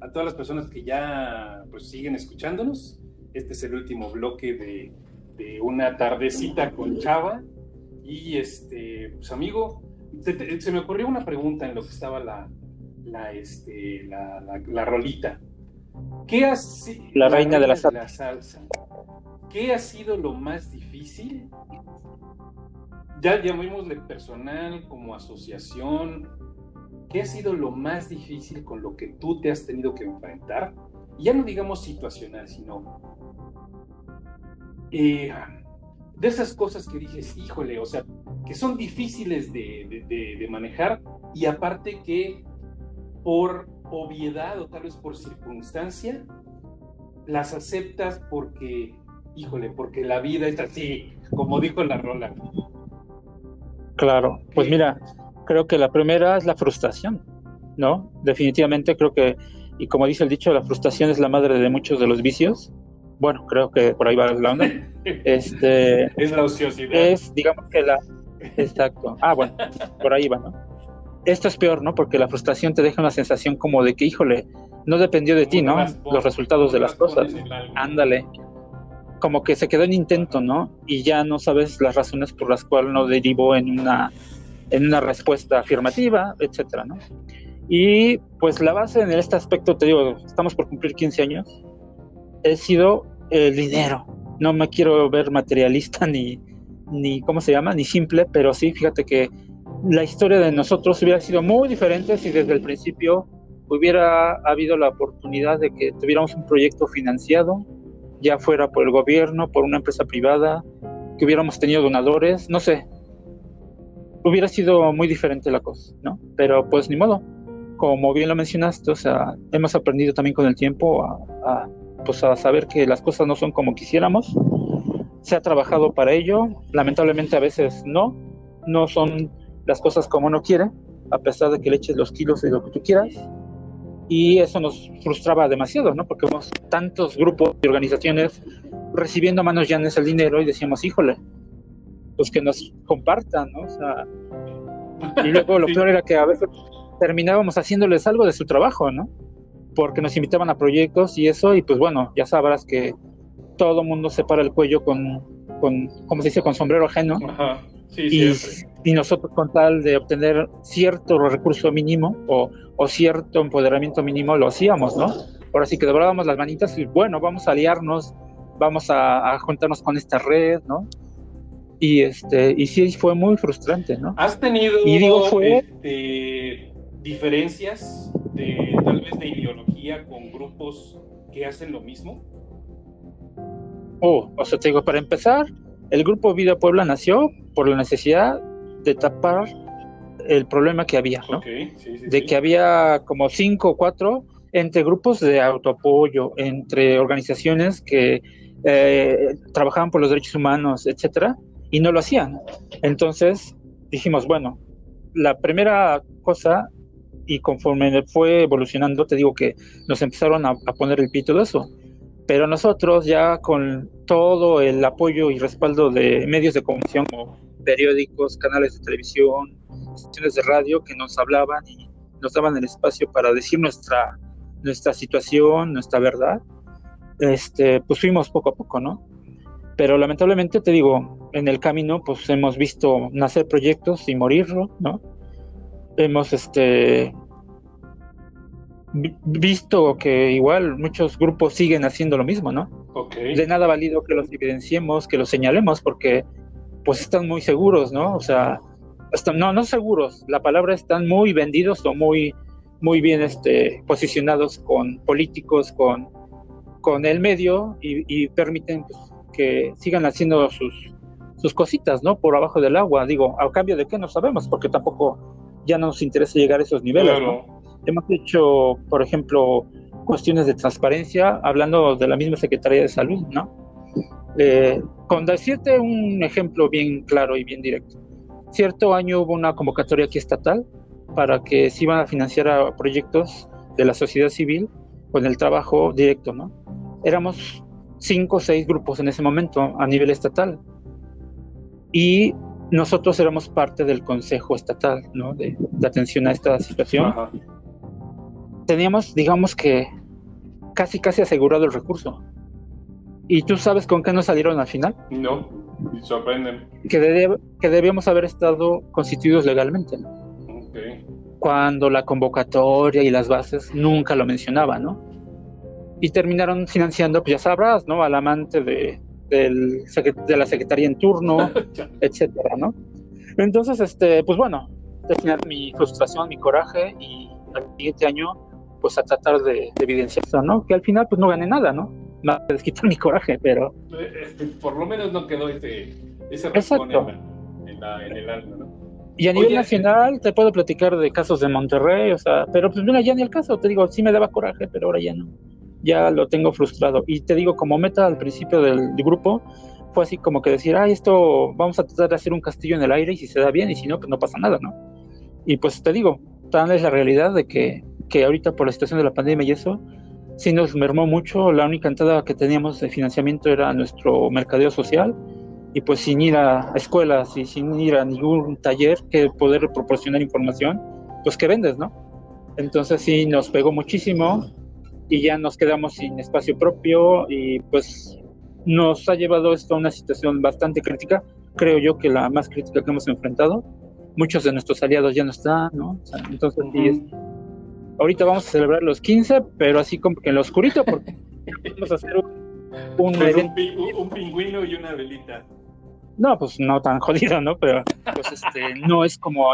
A todas las personas que ya pues, siguen escuchándonos. Este es el último bloque de, de una tardecita con Chava. Y este, pues amigo, se, te- se me ocurrió una pregunta en lo que estaba la, la, este, la, la- la rolita. ¿Qué ha si- La reina de la salsa. salsa. ¿Qué ha sido lo más difícil ya llamémosle personal como asociación, ¿qué ha sido lo más difícil con lo que tú te has tenido que enfrentar? Y ya no digamos situacional, sino eh, de esas cosas que dices, híjole, o sea, que son difíciles de, de- de- de manejar y aparte que por obviedad o tal vez por circunstancia, las aceptas porque, híjole, porque la vida es así, como dijo la rola. Claro, pues mira, creo que la primera es la frustración, ¿no? Definitivamente creo que, y como dice el dicho, la frustración es la madre de muchos de los vicios. Bueno, creo que por ahí va la onda. <laughs> Este, Es la ociosidad. es, digamos que la... Exacto. Ah, bueno, por ahí va, ¿no? Esto es peor, ¿no? Porque la frustración te deja una sensación como de que, híjole, no dependió de ti, ¿no? Los resultados de las cosas. Ándale. Como que se quedó en intento, ¿no? Y ya no sabes las razones por las cuales no derivó en una, en una respuesta afirmativa, etcétera, ¿no? Y pues la base en este aspecto, te digo, estamos por cumplir 15 años, he sido el dinero. No me quiero ver materialista ni, ni, ¿cómo se llama? Ni simple, pero sí, fíjate que la historia de nosotros hubiera sido muy diferente si desde el principio hubiera habido la oportunidad de que tuviéramos un proyecto financiado, ya fuera por el gobierno, por una empresa privada, que hubiéramos tenido donadores, no sé. Hubiera sido muy diferente la cosa, ¿no? Pero pues ni modo. Como bien lo mencionaste, o sea, hemos aprendido también con el tiempo a, a, pues a saber que las cosas no son como quisiéramos. Se ha trabajado para ello, lamentablemente a veces no, no son las cosas como uno quiere, a pesar de que le eches los kilos y lo que tú quieras. Y eso nos frustraba demasiado, ¿no? Porque vemos tantos grupos y organizaciones recibiendo a manos llanas el dinero y decíamos, híjole, pues que nos compartan, ¿no? O sea, y <laughs> luego lo Sí. peor era que a veces terminábamos haciéndoles algo de su trabajo, ¿no? Porque nos invitaban a proyectos y eso, y pues bueno, ya sabrás que todo mundo se para el cuello con, con ¿cómo se dice?, con sombrero ajeno. Ajá. Sí, Y, siempre. y nosotros con tal de obtener cierto recurso mínimo o, o cierto empoderamiento mínimo lo hacíamos, ¿no? Ahora sí que doblábamos las manitas y bueno, vamos a aliarnos, vamos a, a juntarnos con esta red, ¿no? Y este, y sí fue muy frustrante, ¿no? ¿Has tenido Y digo, fue- este, diferencias de tal vez de ideología con grupos que hacen lo mismo? Oh, o sea, te digo, para empezar, el grupo Vida Puebla nació por la necesidad de tapar el problema que había, ¿no? Ok, sí, sí, de sí. que había como cinco o cuatro entre grupos de autoapoyo, entre organizaciones que eh, trabajaban por los derechos humanos, etcétera, y no lo hacían. Entonces dijimos, bueno, la primera cosa, y conforme fue evolucionando, te digo que nos empezaron a, poner el pito de eso. Pero nosotros ya con todo el apoyo y respaldo de medios de comunicación como periódicos, canales de televisión, estaciones de radio que nos hablaban y nos daban el espacio para decir nuestra, nuestra situación, nuestra verdad, este, pues fuimos poco a poco, ¿no? Pero lamentablemente te digo, en el camino pues hemos visto nacer proyectos y morirlo, ¿no? Hemos este vi- visto que igual muchos grupos siguen haciendo lo mismo, ¿no? De nada valido que los evidenciemos, que los señalemos, porque pues están muy seguros, ¿no? O sea, están, no, no seguros, la palabra están muy vendidos o muy, muy bien este, posicionados con políticos, con, con el medio y, y permiten pues, que sigan haciendo sus, sus cositas, ¿no? Por abajo del agua, digo, a cambio de qué no sabemos, porque tampoco ya no nos interesa llegar a esos niveles, ¿no? Claro. Hemos hecho, por ejemplo, cuestiones de transparencia, hablando de la misma Secretaría de Salud, ¿no? Eh, con decirte un ejemplo bien claro y bien directo. Cierto año hubo una convocatoria aquí estatal para que se iban a financiar a proyectos de la sociedad civil con el trabajo directo, ¿no? Éramos cinco o seis grupos en ese momento a nivel estatal. Y nosotros éramos parte del Consejo Estatal, ¿no? De, de atención a esta situación. Ajá. Teníamos, digamos que, casi, casi asegurado el recurso. ¿Y tú sabes con qué nos salieron al final? No, sorprenden. Que, debe- que debíamos haber estado constituidos legalmente, ¿no? Ok. cuando la convocatoria y las bases nunca lo mencionaban, ¿no? Y terminaron financiando, pues ya sabrás, ¿no? Al amante de, del de la secretaría en turno, <laughs> etcétera, ¿no? Entonces, este, pues bueno, final mi frustración, mi coraje y al siguiente año, pues a tratar de, de evidenciar eso, ¿no? Que al final, pues no gané nada, ¿no? Más que desquitar mi coraje, pero Eh, este, por lo menos no quedó ese, ese Exacto. en, en, en el alma, ¿no? Y a nivel Oye, nacional te puedo platicar de casos de Monterrey, o sea, pero pues mira, ya ni el caso, te digo, sí me daba coraje, pero ahora ya no. Ya lo tengo frustrado. Y te digo, como meta al principio del, grupo, fue así como que decir, ah, esto vamos a tratar de hacer un castillo en el aire y si se da bien y si no, pues no pasa nada, ¿no? Y pues te digo, tan es la realidad de que, que ahorita por la situación de la pandemia y eso, sí nos mermó mucho. La única entrada que teníamos de financiamiento era nuestro mercadeo social y pues sin ir a escuelas y sin ir a ningún taller que poder proporcionar información, pues que vendes, ¿no? Entonces sí nos pegó muchísimo y ya nos quedamos sin espacio propio y pues nos ha llevado esto a una situación bastante crítica, creo yo que la más crítica que hemos enfrentado. Muchos de nuestros aliados ya no están, ¿no? O sea, entonces sí es- ahorita vamos a celebrar los 15, pero así como que en lo oscurito porque <laughs> vamos a hacer un, pi- un- un pingüino y una velita. no, pues no tan <laughs> jodido, ¿no? Pero pues este, no es como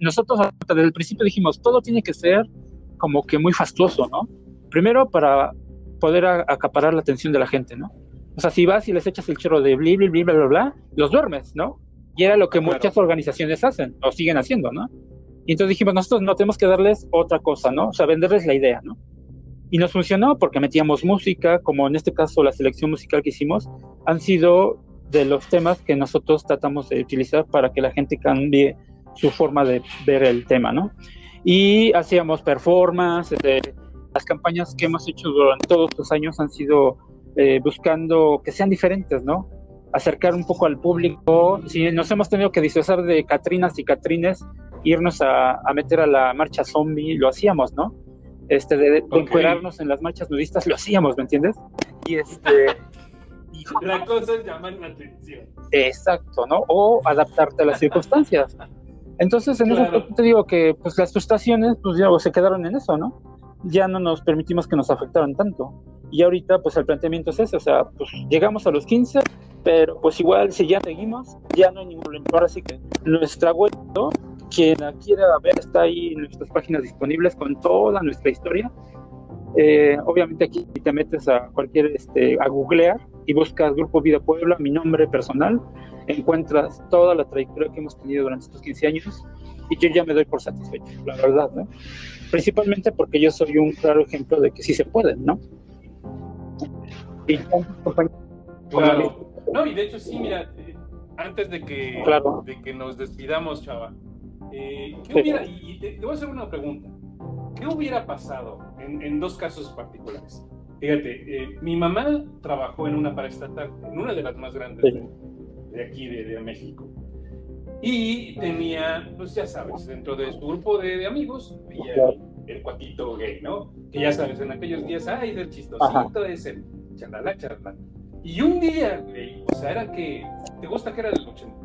nosotros hasta desde el principio dijimos, todo tiene que ser como que muy fastuoso, ¿no? Primero para poder a- acaparar la atención de la gente, ¿no? O sea, si vas y les echas el chorro de bli, bli, bli, bla, bla, bla, los duermes, ¿no? Y era lo que Claro. muchas organizaciones hacen, o siguen haciendo, ¿no? Y entonces dijimos, nosotros no tenemos que darles otra cosa, ¿no? O sea, venderles la idea, ¿no? Y nos funcionó porque metíamos música, como en este caso la selección musical que hicimos, han sido de los temas que nosotros tratamos de utilizar para que la gente cambie su forma de ver el tema, ¿no? Y hacíamos performance, este, las campañas que hemos hecho durante todos estos años han sido eh, buscando que sean diferentes, ¿no? Acercar un poco al público. Si nos hemos tenido que disfrazar de Catrinas y Catrines, irnos a, a meter a la marcha zombie, lo hacíamos, ¿no? Este, de, de en las marchas nudistas, lo hacíamos, ¿me entiendes? Y este. <laughs> La cosa es llamar la atención. Exacto, ¿no? O adaptarte a las <laughs> circunstancias. Entonces, en Claro. aspecto te digo que pues las frustraciones pues ya se quedaron en eso, ¿no? Ya no nos permitimos que nos afectaran tanto. Y ahorita pues el planteamiento es ese, o sea, pues llegamos a los 15, pero pues igual si ya seguimos, ya no hay ningún problema. Ahora sí que nuestra web, ¿no? quien la quiera ver está ahí en nuestras páginas disponibles con toda nuestra historia. Eh, obviamente aquí te metes a cualquier, este, a googlear y buscas Grupo Vida Puebla, mi nombre personal, encuentras toda la trayectoria que hemos tenido durante estos 15 años y yo ya me doy por satisfecho, la verdad, ¿no? Principalmente porque yo soy un claro ejemplo de que sí se puede, ¿no? Y Claro. No, y de hecho sí, mira, eh, antes de que, Claro. de que nos despidamos, chava, eh, ¿qué hubiera, y te, te voy a hacer una pregunta, ¿qué hubiera pasado en, en dos casos particulares? Fíjate, eh, mi mamá trabajó en una paraestatal, en una de las más grandes Sí. de, de aquí, de, de México. Y tenía, pues ya sabes, dentro de su grupo de, de amigos, el, el cuatito gay, ¿no? Que ya sabes, en aquellos días, ay, del chistosito ese, chalala, chalala. Y un día, güey, o sea, era que, ¿te gusta que era el 80,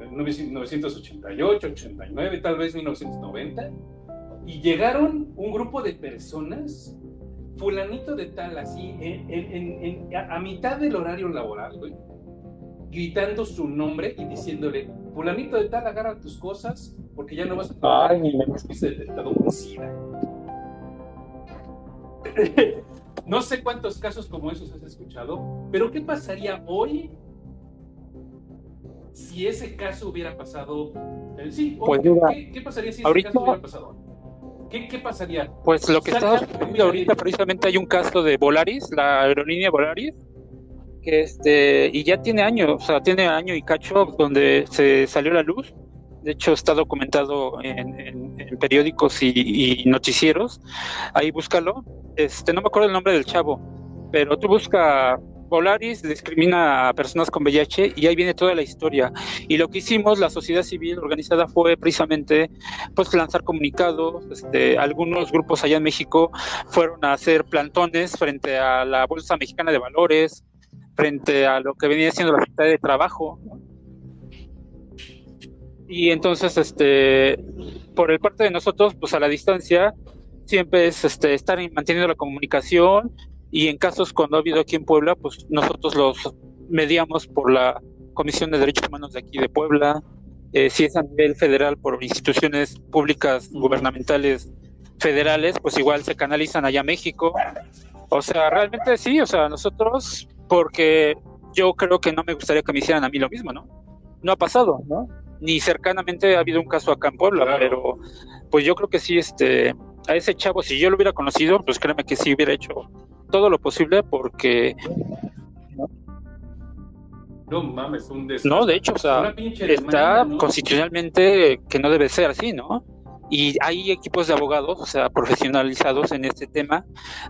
el 988, 89, tal vez 1990? Y llegaron un grupo de personas, fulanito de tal, así, en- en- en- a, a mitad del horario laboral, güey, gritando su nombre y diciéndole, fulanito de tal, agarra tus cosas, porque ya no vas a Ay, mi fuiste detectado con SIDA. No sé cuántos casos como esos has escuchado, pero ¿qué pasaría hoy si ese caso hubiera pasado? eh, sí, hoy, Pues ¿qué, pasaría si ese ahorita- caso hubiera pasado? ¿Qué, qué pasaría? Pues lo que está ahorita precisamente hay un caso de Volaris, la aerolínea Volaris, este, y ya tiene años, o sea, tiene año y cacho donde se salió la luz. De hecho, está documentado en, periódicos y, y noticieros. Ahí búscalo. Este, no me acuerdo el nombre del chavo, pero tú busca Polaris discrimina a personas con VIH y ahí viene toda la historia. Y lo que hicimos, la sociedad civil organizada, fue precisamente pues lanzar comunicados. Este, algunos grupos allá en México fueron a hacer plantones frente a la Bolsa Mexicana de Valores, frente a lo que venía siendo la Secretaría de Trabajo. Y entonces, este, por el parte de nosotros, pues a la distancia, siempre es este, estar en- manteniendo la comunicación y en casos cuando ha habido aquí en Puebla, pues nosotros los mediamos por la Comisión de Derechos Humanos de aquí de Puebla, eh, si es a nivel federal por instituciones públicas gubernamentales federales, pues igual se canalizan allá México. O sea, realmente sí, o sea, nosotros, porque yo creo que no me gustaría que me hicieran a mí lo mismo, ¿no? No ha pasado, ¿no? Ni cercanamente ha habido un caso acá en Puebla, Claro. pero pues yo creo que sí, este, a ese chavo, si yo lo hubiera conocido, pues créeme que sí hubiera hecho todo lo posible porque, No mames, un desastre. no, de hecho, o sea, está demanda, ¿no? constitucionalmente que no debe ser así, ¿no? Y hay equipos de abogados, o sea, profesionalizados en este tema,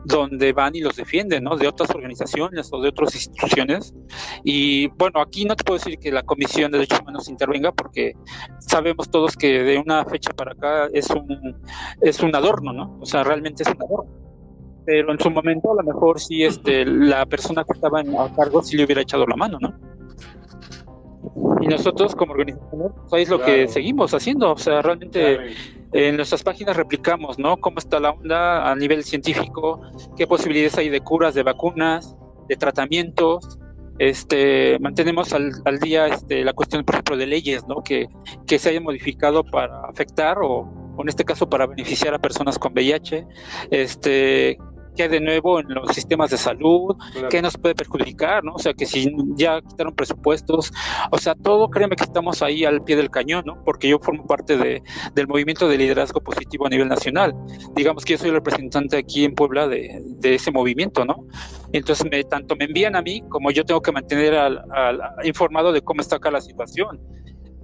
donde van y los defienden, ¿no? De otras organizaciones o de otras instituciones. Y bueno, aquí no te puedo decir que la Comisión de Derechos Humanos intervenga porque sabemos todos que de una fecha para acá es un, es un adorno, ¿no? O sea, realmente es un adorno. Pero en su momento a lo mejor sí este, la persona que estaba en- a cargo sí le hubiera echado la mano, ¿no? Y nosotros como organización, pues, es lo que seguimos haciendo, o sea, realmente Claro. En nuestras páginas replicamos, ¿no? Cómo está la onda a nivel científico, qué posibilidades hay de curas, de vacunas, de tratamientos. Este, mantenemos al, al día este, la cuestión, por ejemplo, de leyes, ¿no? Que, que se hayan modificado para afectar o, o en este caso para beneficiar a personas con VIH. Este, hay de nuevo en los sistemas de salud, Claro. qué nos puede perjudicar, ¿no? O sea, que si ya quitaron presupuestos, o sea, todo, créeme que estamos ahí al pie del cañón, ¿no? Porque yo formo parte de, del movimiento de liderazgo positivo a nivel nacional. Digamos que yo soy el representante aquí en Puebla de, de ese movimiento, ¿no? Entonces, me, tanto me envían a mí como yo tengo que mantener al, al- informado de cómo está acá la situación.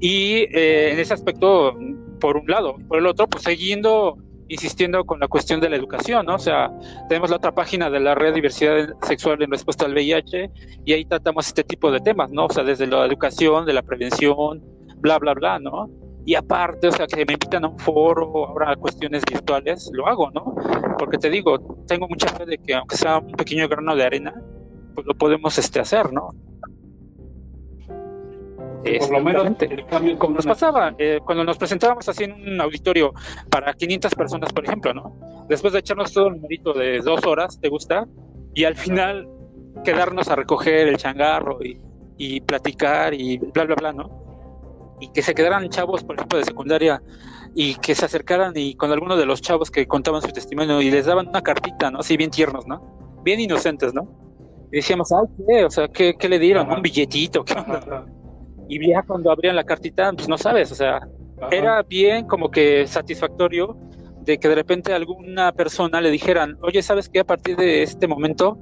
Y eh, en ese aspecto, por un lado, por el otro, pues siguiendo insistiendo con la cuestión de la educación. O sea, tenemos la otra página de la red Diversidad Sexual en Respuesta al VIH y ahí tratamos este tipo de temas, ¿no? O sea, desde la educación, de la prevención, bla, bla, bla, ¿no? Y aparte, o sea, que me invitan a un foro, ahora a cuestiones virtuales, lo hago, ¿no? Porque te digo, tengo mucha fe de que aunque sea un pequeño grano de arena, pues lo podemos este, hacer, ¿no? Por lo menos el cambio Como nos pasaba, eh, cuando nos presentábamos así en un auditorio para 500 personas, por ejemplo, ¿no? Después de echarnos todo el numerito de dos horas, ¿te gusta? Y al final quedarnos a recoger el changarro y, y platicar y bla, bla, bla, ¿no? Y que se quedaran chavos, por ejemplo, de secundaria y que se acercaran y con alguno de los chavos que contaban su testimonio y les daban una cartita, ¿no? Así bien tiernos, ¿no? Bien inocentes, ¿no? Y decíamos, ay, ¿qué? O sea, ¿qué, qué le dieron? Ajá. ¿Un billetito? ¿Qué onda? Y ya cuando abrían la cartita, pues no sabes, o sea, ajá. era bien como que satisfactorio de que de repente alguna persona le dijeran, oye, ¿sabes qué? A partir de este momento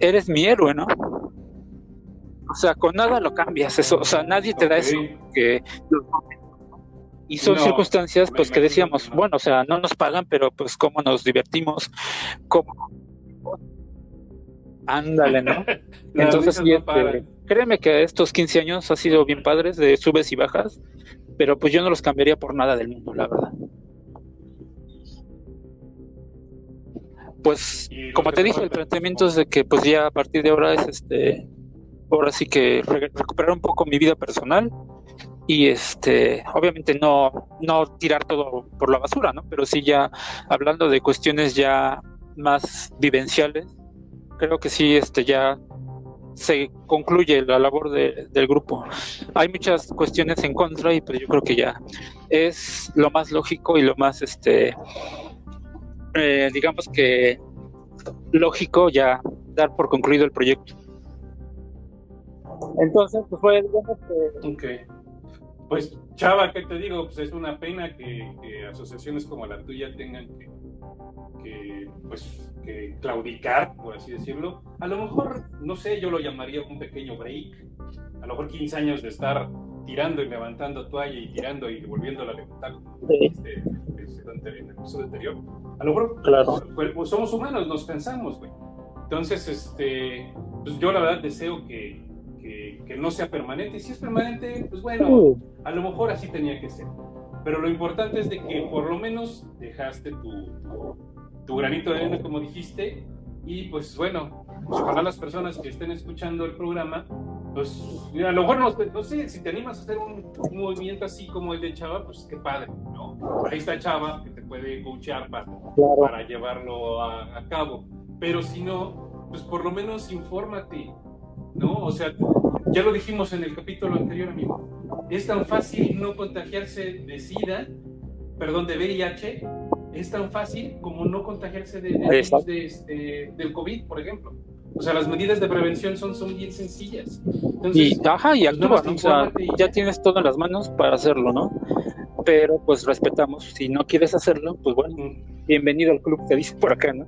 eres mi héroe, ¿no? O sea, con nada lo cambias, eso, o sea, nadie te da eso que y son No, circunstancias pues que decíamos, no. bueno, o sea, no nos pagan, pero pues cómo nos divertimos, cómo <laughs> ándale, ¿no? Entonces, no. Créeme que estos 15 años ha sido bien padres de subes y bajas, pero pues yo no los cambiaría por nada del mundo, la verdad. Pues, como te dije, el planteamiento es de que pues ya a partir de ahora es este, ahora sí que re- recuperar un poco mi vida personal y este, obviamente no, no tirar todo por la basura, ¿no? Pero sí ya hablando de cuestiones ya más vivenciales, creo que sí, este, ya se concluye la labor de- del grupo. Hay muchas cuestiones en contra y pues yo creo que ya es lo más lógico y lo más, este, eh, digamos que lógico ya dar por concluido el proyecto. Entonces, pues fue digamos que Ok. Pues, Chava, ¿qué te digo? Pues es una pena que, que asociaciones como la tuya tengan que, que, pues, que claudicar, por así decirlo. A lo mejor, no sé, yo lo llamaría un pequeño break. A lo mejor 15 años de estar tirando y levantando toalla y tirando y volviéndola a levantar, este, en el episodio anterior. A lo mejor Claro. pues, pues, somos humanos, nos cansamos, güey. Entonces, este, pues yo la verdad deseo que, que, que no sea permanente. Y si es permanente, pues bueno, a lo mejor así tenía que ser. Pero lo importante es de que por lo menos dejaste tu, tu granito de arena, como dijiste, y pues bueno, pues ojalá las personas que estén escuchando el programa, pues a lo mejor no, no sé, si te animas a hacer un, un movimiento así como el de Chava, pues qué padre, ¿no? Ahí está Chava, que te puede coachear para, para llevarlo a, a cabo. Pero si no, pues por lo menos infórmate, ¿no? O sea, ya lo dijimos en el capítulo anterior, amigo. Es tan fácil no contagiarse de SIDA, perdón, de VIH, es tan fácil como no contagiarse de, este, del COVID, por ejemplo. O sea, las medidas de prevención son, son bien sencillas. Entonces, Y, ajá, y pues, actúa, ¿no? O sea, y ya tienes todo en las manos para hacerlo, ¿no? Pero pues respetamos, si no quieres hacerlo, pues bueno, bienvenido al club, te dice por acá, ¿no?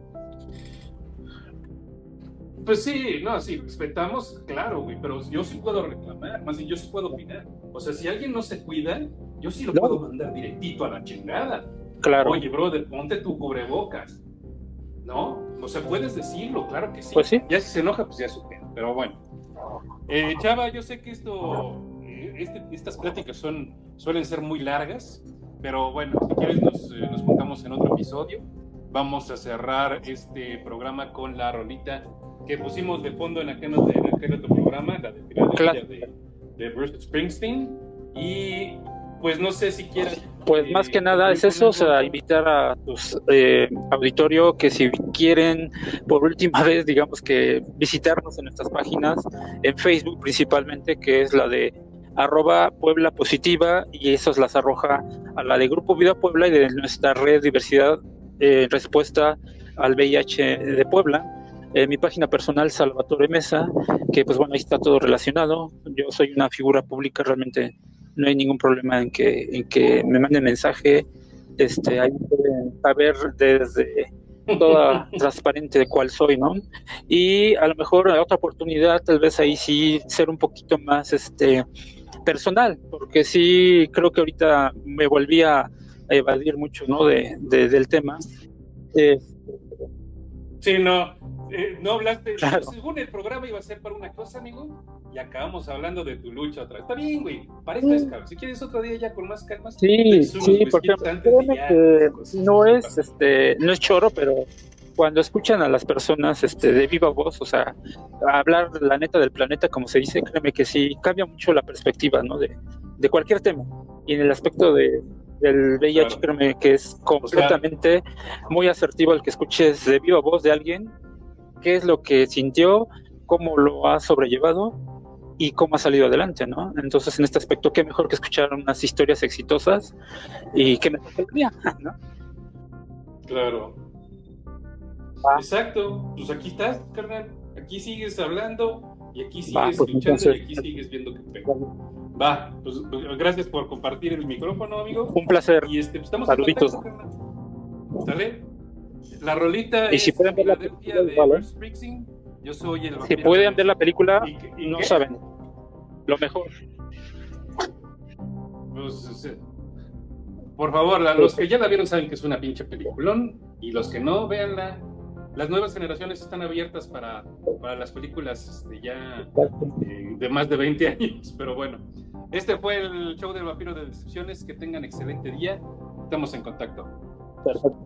Pues sí, no, sí, respetamos, claro, güey, pero yo sí puedo reclamar, más bien yo sí puedo opinar. O sea, si alguien no se cuida, yo sí lo No. puedo mandar directito a la chingada. Claro, Oye, brother, ponte tu cubrebocas. ¿No? O sea, puedes decirlo, claro que sí. Pues sí. Ya si se enoja, pues ya su Pero bueno. Eh, Chava, yo sé que esto, eh, este- estas pláticas son, suelen ser muy largas, pero bueno, si quieres nos, eh, nos juntamos en otro episodio. Vamos a cerrar este programa con la rolita que pusimos de fondo en aquel, en aquel otro programa, la de Filadelfia de, de Bruce Springsteen. Y pues no sé si quieres pues eh, más que nada es eso, o sea, invitar a tus eh, auditorio que si quieren por última <laughs> vez, digamos que visitarnos en nuestras páginas, en Facebook principalmente, que es la de arroba Puebla Positiva y eso las arroja a la de Grupo Vida Puebla y de nuestra red Diversidad eh, Respuesta al VIH de Puebla. Eh, mi página personal, Salvatore Mesa, que pues bueno, ahí está todo relacionado. Yo soy una figura pública, realmente no hay ningún problema en que, en que me manden mensaje. Este, ahí pueden saber desde toda <laughs> transparente de cuál soy, ¿no? Y a lo mejor a otra oportunidad, tal vez ahí sí ser un poquito más este personal, porque sí creo que ahorita me volví a evadir mucho, ¿no? De, de- del tema. Eh, Sí, no, eh, no hablaste. Claro. Según el programa iba a ser para una cosa, amigo, y acabamos hablando de tu lucha otra vez. Está bien, güey, para esto es, cabrón. Si quieres otro día ya con más calma. Sí, sí, por whisky ejemplo, antes y créeme ya, que no es, este, no es choro, pero cuando escuchan a las personas, este, de viva voz, o sea, hablar la neta del planeta, como se dice, créeme que sí cambia mucho la perspectiva, ¿no? De, de cualquier tema. Y en el aspecto de, del VIH, Claro. créeme que es completamente muy asertivo el que escuches de viva voz de alguien qué es lo que sintió, cómo lo ha sobrellevado y cómo ha salido adelante, ¿no? Entonces, en este aspecto, qué mejor que escuchar unas historias exitosas y qué mejor que el día, <laughs> ¿no? Claro. Va. Exacto. Pues aquí estás, carnal. Aquí sigues hablando y aquí Va, sigues pues, entonces- y aquí sigues viendo que pega. Va, pues pues, gracias por compartir el micrófono, amigo. Un placer. Y este, pues, estamos Saluditos. en contacto, carnal. ¿Sale? La rolita Y es si pueden ver la película, de. Yo soy el Si pueden de- ver la película, ¿Y no qué? saben. Lo mejor. Pues, por favor, los que ya la vieron saben que es una pinche peliculón y los que no, véanla. Las nuevas generaciones están abiertas para, para las películas este, ya eh, de más de 20 años, <laughs> pero bueno. Este fue el show del vampiro de decepciones. Que tengan excelente día. Estamos en contacto. Perfecto.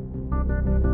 Thank you.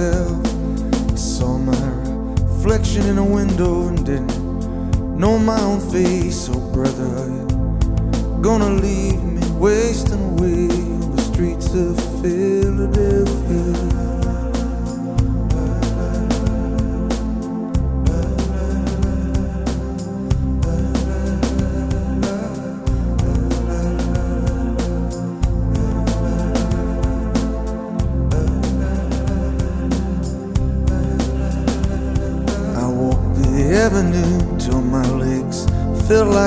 Myself. I saw my reflection in a window and didn't know my own face, oh brother. Gonna leave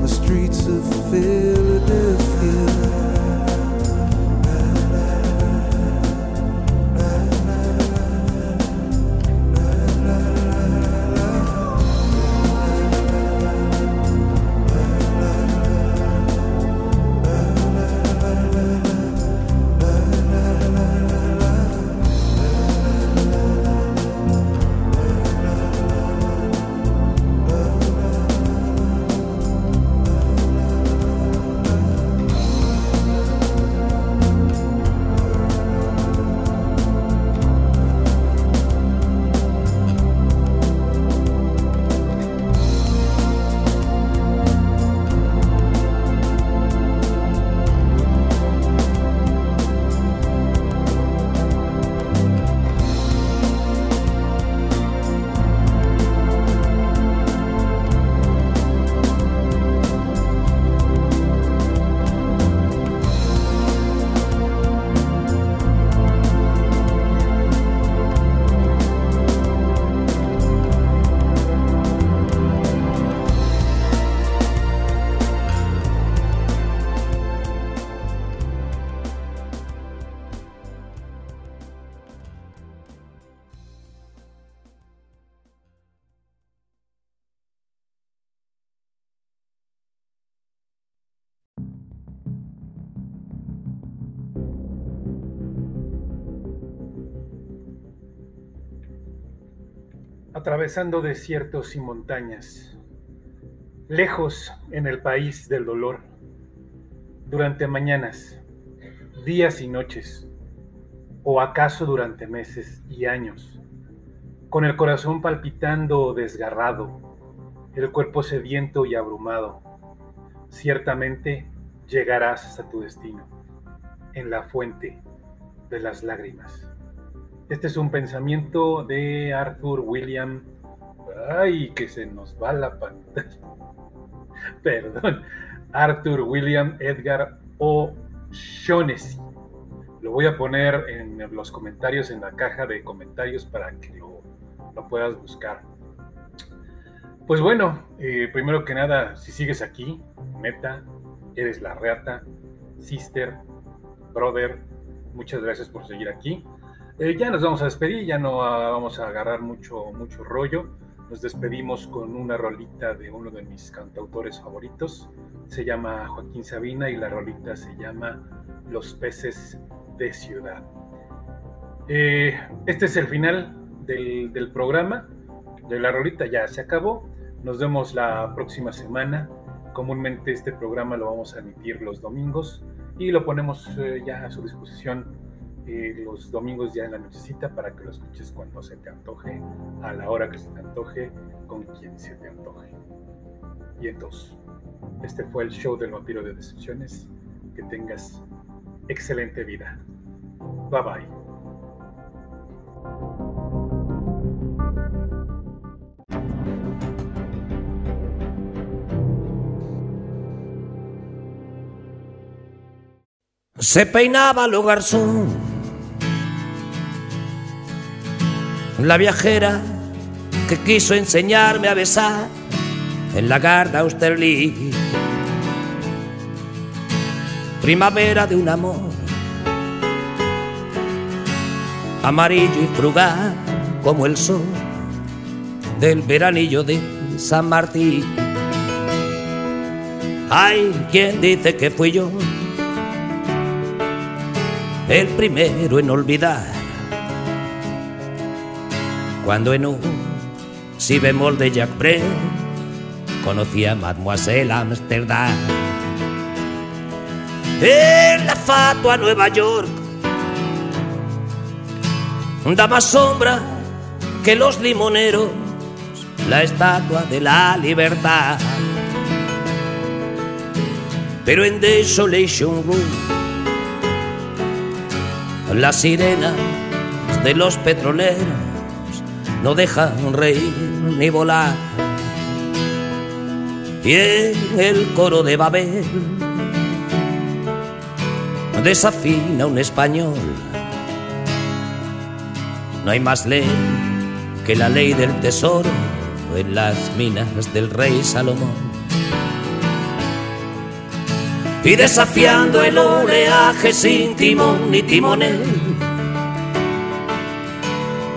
The streets of Philadelphia? Atravesando desiertos y montañas, lejos en el país del dolor, durante mañanas, días y noches, o acaso durante meses y años, con el corazón palpitando o desgarrado, el cuerpo sediento y abrumado, ciertamente llegarás hasta tu destino, en la fuente de las lágrimas. Este es un pensamiento de Arthur William. Ay, que se nos va la pantalla. <laughs> Perdón. Arthur William Edgar O'Shaughnessy. Lo voy a poner en los comentarios, en la caja de comentarios para que lo, puedas buscar. Pues bueno, eh, primero que nada, si sigues aquí, neta, eres la reata, sister, brother, muchas gracias por seguir aquí. Eh, ya nos vamos a despedir, ya no ah, vamos a agarrar mucho, mucho rollo. Nos despedimos con una rolita de uno de mis cantautores favoritos. Se llama Joaquín Sabina y la rolita se llama Los peces de ciudad. Eh, este es el final del, programa. De la rolita ya se acabó. Nos vemos la próxima semana. Comúnmente este programa lo vamos a emitir los domingos y lo ponemos eh, ya a su disposición eh, los domingos ya en la nochecita para que lo escuches cuando se te antoje, a la hora que se te antoje, con quien se te antoje. Y entonces, este fue el show del vampiro de decepciones. Que tengas excelente vida. Bye bye. Se peinaba lo garzón. La viajera que quiso enseñarme a besar en la Garda Austerlitz. Primavera de un amor amarillo y frugal como el sol del veranillo de San Martín. Hay quien dice que fui yo el primero en olvidar. Cuando en un si bemol de Jack Brel conocí a Mademoiselle Amsterdam. En la fatua Nueva York da más sombra que los limoneros, la estatua de la libertad. Pero en Desolation Room las sirenas de los petroleros no dejan reír ni volar. Y en el coro de Babel desafina un español. No hay más ley que la ley del tesoro en las minas del rey Salomón y desafiando el oleaje sin timón ni timonel.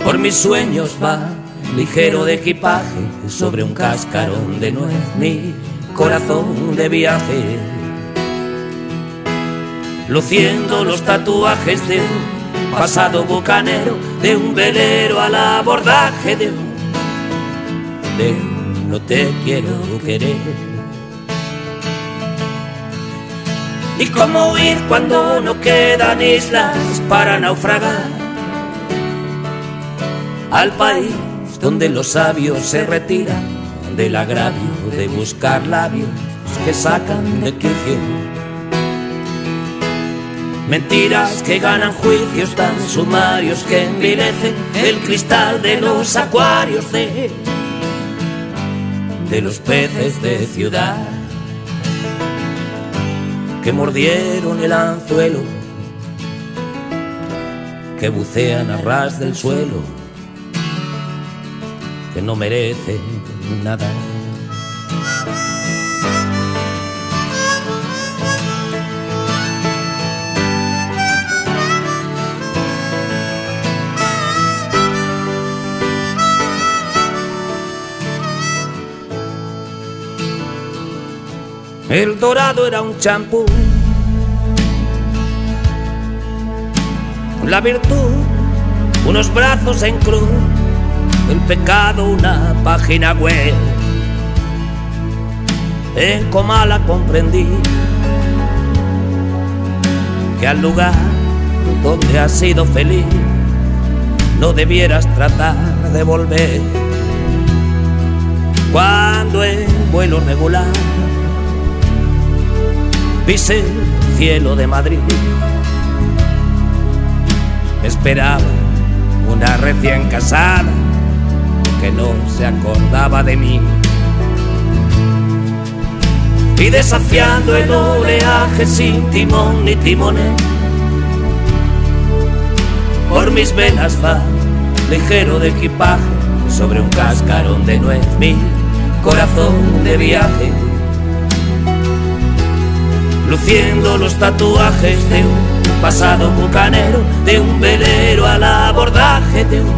Por mis sueños va ligero de equipaje sobre un cascarón de nuez mi corazón de viaje. Luciendo los tatuajes de un pasado bucanero, de un velero al abordaje de un, de un no te quiero querer. y cómo huir cuando no quedan islas para naufragar al país donde los sabios se retiran del agravio de buscar labios que sacan de quicio. Mentiras que ganan juicios tan sumarios que envilecen el cristal de los acuarios de, de los peces de ciudad que mordieron el anzuelo, que bucean a ras del suelo, que no merecen nada. El dorado era un champú. La virtud, unos brazos en cruz. El pecado, una página web. En Comala comprendí que al lugar donde has sido feliz no debieras tratar de volver. Cuando en vuelo regular pise el cielo de Madrid. Esperaba una recién casada que no se acordaba de mí. Y desafiando el oleaje sin timón ni timonel, por mis venas va ligero de equipaje sobre un cascarón de nuez mi corazón de viaje luciendo los tatuajes de un pasado bucanero, de un velero al abordaje de un,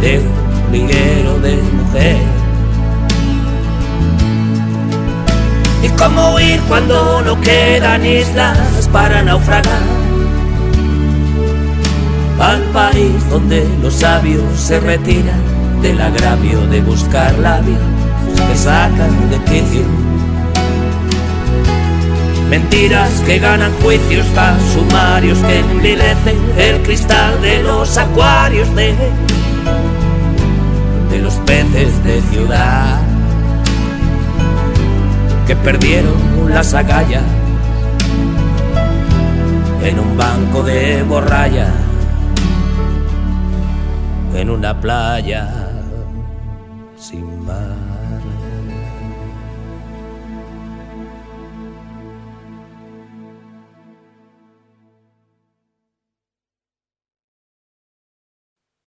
de un liguero de mujer. Y cómo huir cuando no quedan islas para naufragar al país donde los sabios se retiran del agravio de buscar labios que sacan de quicio Mentiras que ganan juicios tan sumarios que envilecen el cristal de los acuarios de, de los peces de ciudad que perdieron las agallas en un banco de borralla, en una playa.